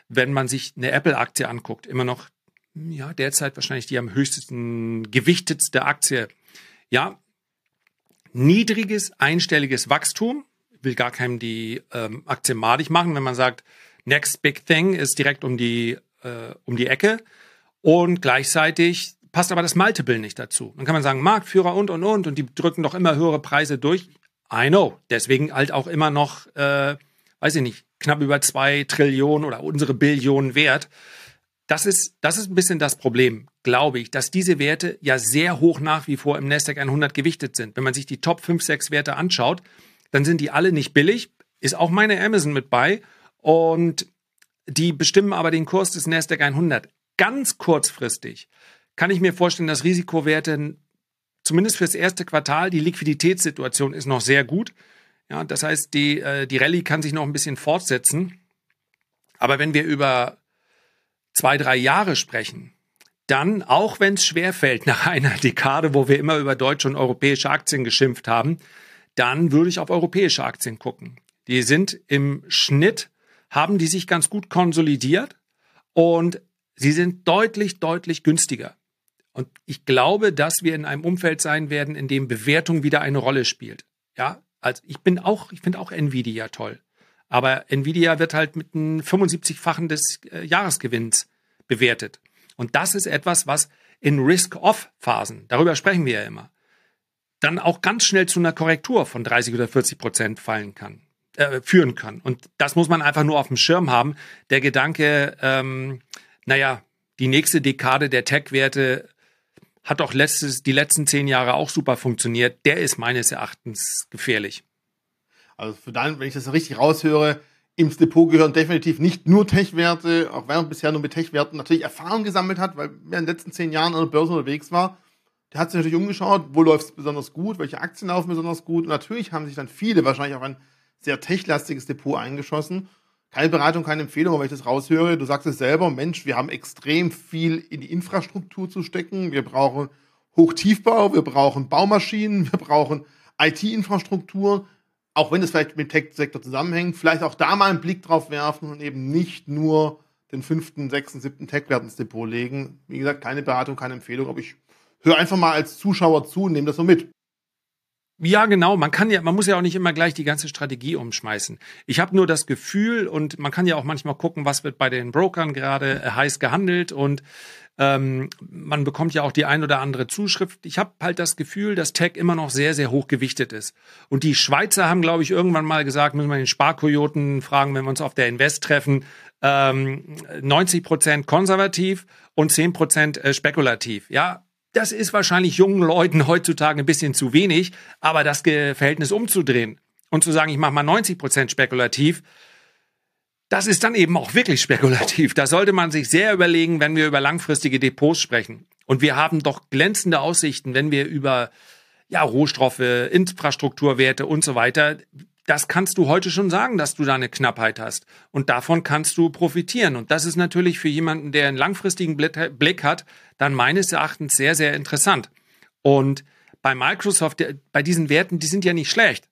wenn man sich eine Apple-Aktie anguckt, immer noch, ja, derzeit wahrscheinlich die am höchsten gewichtetste Aktie. Ja, niedriges, einstelliges Wachstum. Will gar keinem die ähm, Aktie madig machen, wenn man sagt, next big thing ist direkt um die, äh, um die Ecke. Und gleichzeitig passt aber das Multiple nicht dazu. Dann kann man sagen, Marktführer und, und, und. Und die drücken doch immer höhere Preise durch. I know. Deswegen halt auch immer noch, äh, weiß ich nicht, knapp über zwei Trillionen oder unsere Billionen wert. Das ist, das ist ein bisschen das Problem, glaube ich, dass diese Werte ja sehr hoch nach wie vor im Nasdaq 100 gewichtet sind. Wenn man sich die Top 5, 6 Werte anschaut, dann sind die alle nicht billig. Ist auch meine Amazon mit bei. Und die bestimmen aber den Kurs des Nasdaq 100. Ganz kurzfristig kann ich mir vorstellen, dass Risikowerte zumindest fürs erste Quartal, die Liquiditätssituation ist noch sehr gut. Ja, das heißt, die, äh, die Rallye kann sich noch ein bisschen fortsetzen. Aber wenn wir über zwei, drei Jahre sprechen, dann, auch wenn es schwerfällt nach einer Dekade, wo wir immer über deutsche und europäische Aktien geschimpft haben, dann würde ich auf europäische Aktien gucken. Die sind im Schnitt, haben die sich ganz gut konsolidiert und sie sind deutlich, deutlich günstiger. Und ich glaube, dass wir in einem Umfeld sein werden, in dem Bewertung wieder eine Rolle spielt. Ja, also ich bin auch, ich finde auch Nvidia toll. Aber Nvidia wird halt mit einem 75-fachen des äh, Jahresgewinns bewertet. Und das ist etwas, was in Risk-Off-Phasen, darüber sprechen wir ja immer, dann auch ganz schnell zu einer Korrektur von 30 oder 40 Prozent fallen kann, äh, führen kann. Und das muss man einfach nur auf dem Schirm haben. Der Gedanke, ähm, naja, die nächste Dekade der Tech-Werte hat doch letztes, die letzten zehn Jahre auch super funktioniert, der ist meines Erachtens gefährlich. Also für dann, wenn ich das richtig raushöre, ins Depot gehören definitiv nicht nur Tech-Werte, auch wenn man bisher nur mit Tech-Werten natürlich Erfahrung gesammelt hat, weil wer in den letzten zehn Jahren an der Börse unterwegs war, der hat sich natürlich umgeschaut, wo läuft es besonders gut, welche Aktien laufen besonders gut. Und natürlich haben sich dann viele wahrscheinlich auch ein sehr techlastiges Depot eingeschossen. keine Beratung, keine Empfehlung, aber wenn ich das raushöre, du sagst es selber, Mensch, wir haben extrem viel in die Infrastruktur zu stecken. Wir brauchen Hochtiefbau, wir brauchen Baumaschinen, (laughs) wir brauchen IT-Infrastruktur, auch wenn es vielleicht mit dem Tech-Sektor zusammenhängt, vielleicht auch da mal einen Blick drauf werfen und eben nicht nur den fünften, sechsten, siebten Tech-Wert ins Depot legen. Wie gesagt, keine Beratung, keine Empfehlung, aber ich höre einfach mal als Zuschauer zu und nehme das so mit. Ja, genau. Man kann ja, man muss ja auch nicht immer gleich die ganze Strategie umschmeißen. Ich habe nur das Gefühl und man kann ja auch manchmal gucken, was wird bei den Brokern gerade heiß gehandelt und ähm, man bekommt ja auch die ein oder andere Zuschrift. Ich habe halt das Gefühl, dass Tech immer noch sehr, sehr hoch gewichtet ist. Und die Schweizer haben, glaube ich, irgendwann mal gesagt, müssen wir den Sparkoyoten fragen, wenn wir uns auf der Invest treffen, ähm, 90 Prozent konservativ und 10 Prozent äh, spekulativ. Ja, das ist wahrscheinlich jungen Leuten heutzutage ein bisschen zu wenig, aber das Verhältnis umzudrehen und zu sagen, ich mache mal 90 Prozent spekulativ, das ist dann eben auch wirklich spekulativ. Da sollte man sich sehr überlegen, wenn wir über langfristige Depots sprechen. Und wir haben doch glänzende Aussichten, wenn wir über ja, Rohstoffe, Infrastrukturwerte und so weiter das kannst du heute schon sagen, dass du da eine Knappheit hast. Und davon kannst du profitieren. Und das ist natürlich für jemanden, der einen langfristigen Blick hat, dann meines Erachtens sehr, sehr interessant. Und bei Microsoft, bei diesen Werten, die sind ja nicht schlecht.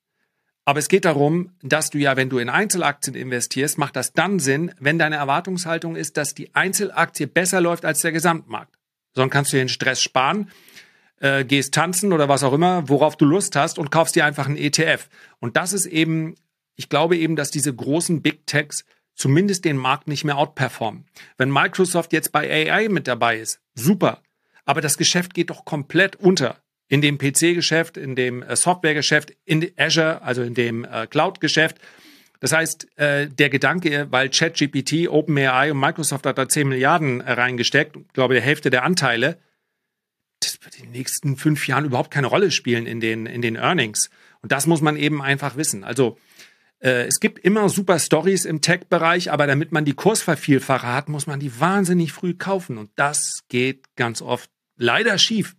Aber es geht darum, dass du ja, wenn du in Einzelaktien investierst, macht das dann Sinn, wenn deine Erwartungshaltung ist, dass die Einzelaktie besser läuft als der Gesamtmarkt. Sonst kannst du den Stress sparen äh, gehst tanzen oder was auch immer, worauf du Lust hast und kaufst dir einfach einen ETF. Und das ist eben, ich glaube eben, dass diese großen Big Techs zumindest den Markt nicht mehr outperformen. Wenn Microsoft jetzt bei AI mit dabei ist, super. Aber das Geschäft geht doch komplett unter. In dem PC-Geschäft, in dem äh, Software-Geschäft, in Azure, also in dem äh, Cloud-Geschäft. Das heißt, äh, der Gedanke, weil ChatGPT, OpenAI und Microsoft hat da 10 Milliarden reingesteckt, glaube der Hälfte der Anteile, das wird in den nächsten fünf Jahren überhaupt keine Rolle spielen in den, in den Earnings. Und das muss man eben einfach wissen. Also es gibt immer super Stories im Tech-Bereich, aber damit man die Kursvervielfacher hat, muss man die wahnsinnig früh kaufen. Und das geht ganz oft leider schief.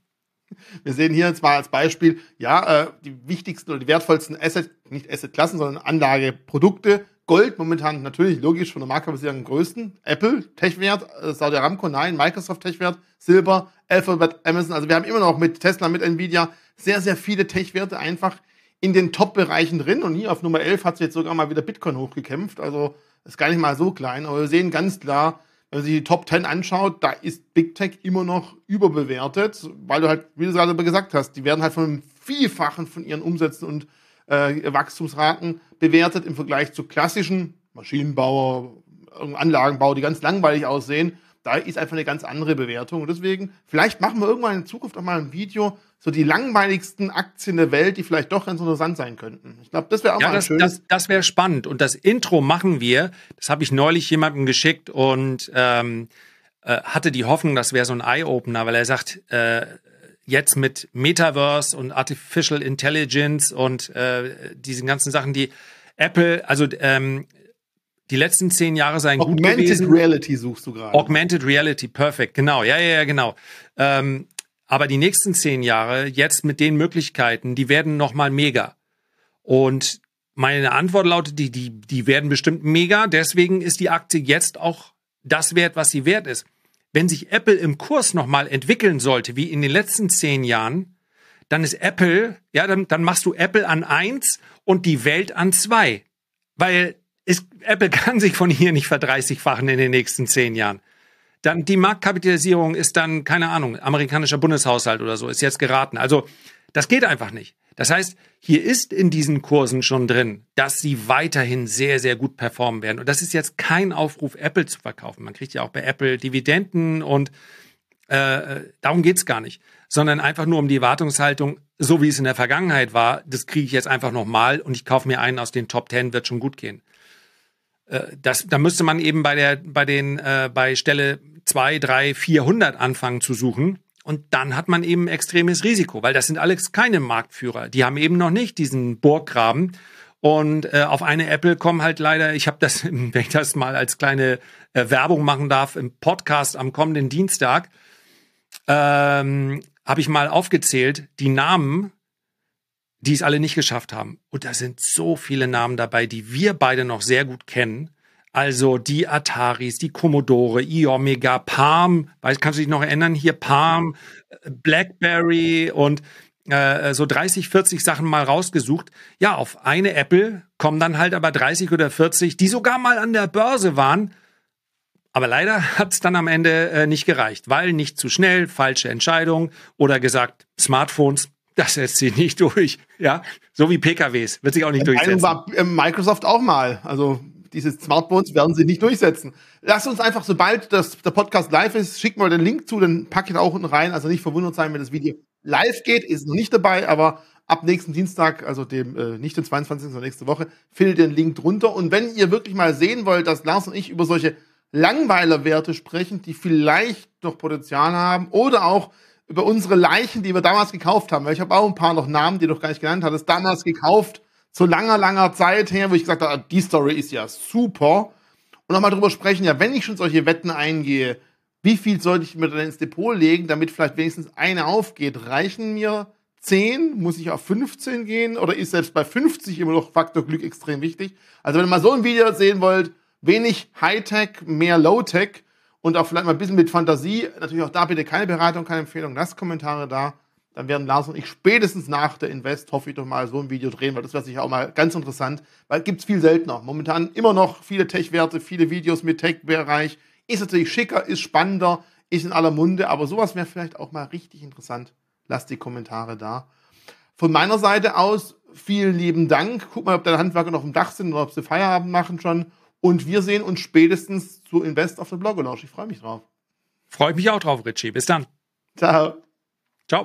(laughs) Wir sehen hier zwar als Beispiel, ja, äh, die wichtigsten oder die wertvollsten Asset, nicht Asset-Klassen, sondern Anlageprodukte Gold momentan natürlich logisch von der Marktkapitalisierung am größten. Apple, Tech-Wert, äh, Saudi Aramco, nein, Microsoft Tech-Wert, Silber, Alphabet, Amazon. Also wir haben immer noch mit Tesla, mit Nvidia sehr, sehr viele Tech-Werte einfach in den Top-Bereichen drin. Und hier auf Nummer 11 hat sich jetzt sogar mal wieder Bitcoin hochgekämpft. Also ist gar nicht mal so klein. Aber wir sehen ganz klar, wenn man sich die Top 10 anschaut, da ist Big Tech immer noch überbewertet, weil du halt, wie du gerade gesagt hast, die werden halt von einem Vielfachen von ihren Umsätzen und äh, Wachstumsraten bewertet im Vergleich zu klassischen Maschinenbauer, Anlagenbau, die ganz langweilig aussehen. Da ist einfach eine ganz andere Bewertung. Und deswegen, vielleicht machen wir irgendwann in Zukunft auch mal ein Video, so die langweiligsten Aktien der Welt, die vielleicht doch ganz interessant sein könnten. Ich glaube, das wäre auch ja, mal das, schön. Das, das wäre spannend. Und das Intro machen wir. Das habe ich neulich jemandem geschickt und ähm, äh, hatte die Hoffnung, das wäre so ein Eye-Opener, weil er sagt, äh, jetzt mit Metaverse und Artificial Intelligence und äh, diesen ganzen Sachen, die Apple, also ähm, die letzten zehn Jahre seien Augmented gut gewesen. Augmented Reality suchst du gerade. Augmented Reality, perfekt, genau, ja, ja, ja, genau. Ähm, aber die nächsten zehn Jahre, jetzt mit den Möglichkeiten, die werden nochmal mega. Und meine Antwort lautet, die, die, die werden bestimmt mega. Deswegen ist die Aktie jetzt auch das wert, was sie wert ist wenn sich Apple im Kurs nochmal entwickeln sollte, wie in den letzten zehn Jahren, dann ist Apple, ja, dann, dann machst du Apple an eins und die Welt an zwei. Weil ist, Apple (laughs) kann sich von hier nicht verdreißigfachen in den nächsten zehn Jahren. Dann die Marktkapitalisierung ist dann, keine Ahnung, amerikanischer Bundeshaushalt oder so, ist jetzt geraten. Also, das geht einfach nicht. Das heißt, hier ist in diesen Kursen schon drin, dass sie weiterhin sehr, sehr gut performen werden. Und das ist jetzt kein Aufruf, Apple zu verkaufen. Man kriegt ja auch bei Apple Dividenden und äh, darum geht's gar nicht, sondern einfach nur um die Erwartungshaltung, so wie es in der Vergangenheit war, das kriege ich jetzt einfach nochmal und ich kaufe mir einen aus den Top Ten, wird schon gut gehen. Äh, das, da müsste man eben bei der, bei den, äh, bei Stelle zwei, drei, 400 anfangen zu suchen und dann hat man eben extremes Risiko, weil das sind alles keine Marktführer. Die haben eben noch nicht diesen Burggraben. Und äh, auf eine Apple kommen halt leider, ich habe das, (laughs) wenn ich das mal als kleine äh, Werbung machen darf, im Podcast am kommenden Dienstag, ähm, habe ich mal aufgezählt, die Namen, die es alle nicht geschafft haben. Und da sind so viele Namen dabei, die wir beide noch sehr gut kennen. Also die Ataris, die Commodore, iOmega, Palm, weißt, kannst du dich noch erinnern? Hier Palm, Blackberry und äh, so 30, 40 Sachen mal rausgesucht. Ja, auf eine Apple kommen dann halt aber 30 oder 40, die sogar mal an der Börse waren. Aber leider hat es dann am Ende äh, nicht gereicht, weil nicht zu schnell, falsche Entscheidung oder gesagt, Smartphones, (laughs) das setzt sich nicht durch. Ja, so wie PKWs, wird sich auch nicht durchsetzen. war äh, Microsoft auch mal. Also diese Smartphones werden sie nicht durchsetzen. Lass uns einfach, sobald das, der Podcast live ist, schick mal den Link zu, dann packe ich auch unten rein. Also nicht verwundert sein, wenn das Video live geht, ist noch nicht dabei, aber ab nächsten Dienstag, also dem äh, nicht den 22. sondern nächste Woche, ihr den Link drunter. Und wenn ihr wirklich mal sehen wollt, dass Lars und ich über solche Langweilerwerte sprechen, die vielleicht noch Potenzial haben oder auch über unsere Leichen, die wir damals gekauft haben, weil ich habe auch ein paar noch Namen, die du noch gar nicht genannt hattest, damals gekauft, so langer, langer Zeit her, wo ich gesagt habe, die Story ist ja super. Und nochmal drüber sprechen, ja, wenn ich schon solche Wetten eingehe, wie viel sollte ich mir dann ins Depot legen, damit vielleicht wenigstens eine aufgeht? Reichen mir 10? Muss ich auf 15 gehen? Oder ist selbst bei 50 immer noch Faktor Glück extrem wichtig? Also wenn ihr mal so ein Video sehen wollt, wenig Hightech, mehr Low-Tech und auch vielleicht mal ein bisschen mit Fantasie, natürlich auch da bitte keine Beratung, keine Empfehlung, lasst Kommentare da dann werden Lars und ich spätestens nach der Invest, hoffe ich doch mal, so ein Video drehen, weil das wäre sicher auch mal ganz interessant, weil gibt es viel seltener. Momentan immer noch viele Tech-Werte, viele Videos mit Tech-Bereich. Ist natürlich schicker, ist spannender, ist in aller Munde, aber sowas wäre vielleicht auch mal richtig interessant. Lasst die Kommentare da. Von meiner Seite aus vielen lieben Dank. Guck mal, ob deine Handwerker noch im Dach sind oder ob sie Feierabend machen schon. Und wir sehen uns spätestens zu Invest auf der Blogger Ich freue mich drauf. Freue mich auch drauf, Richie. Bis dann. Ciao. Ciao.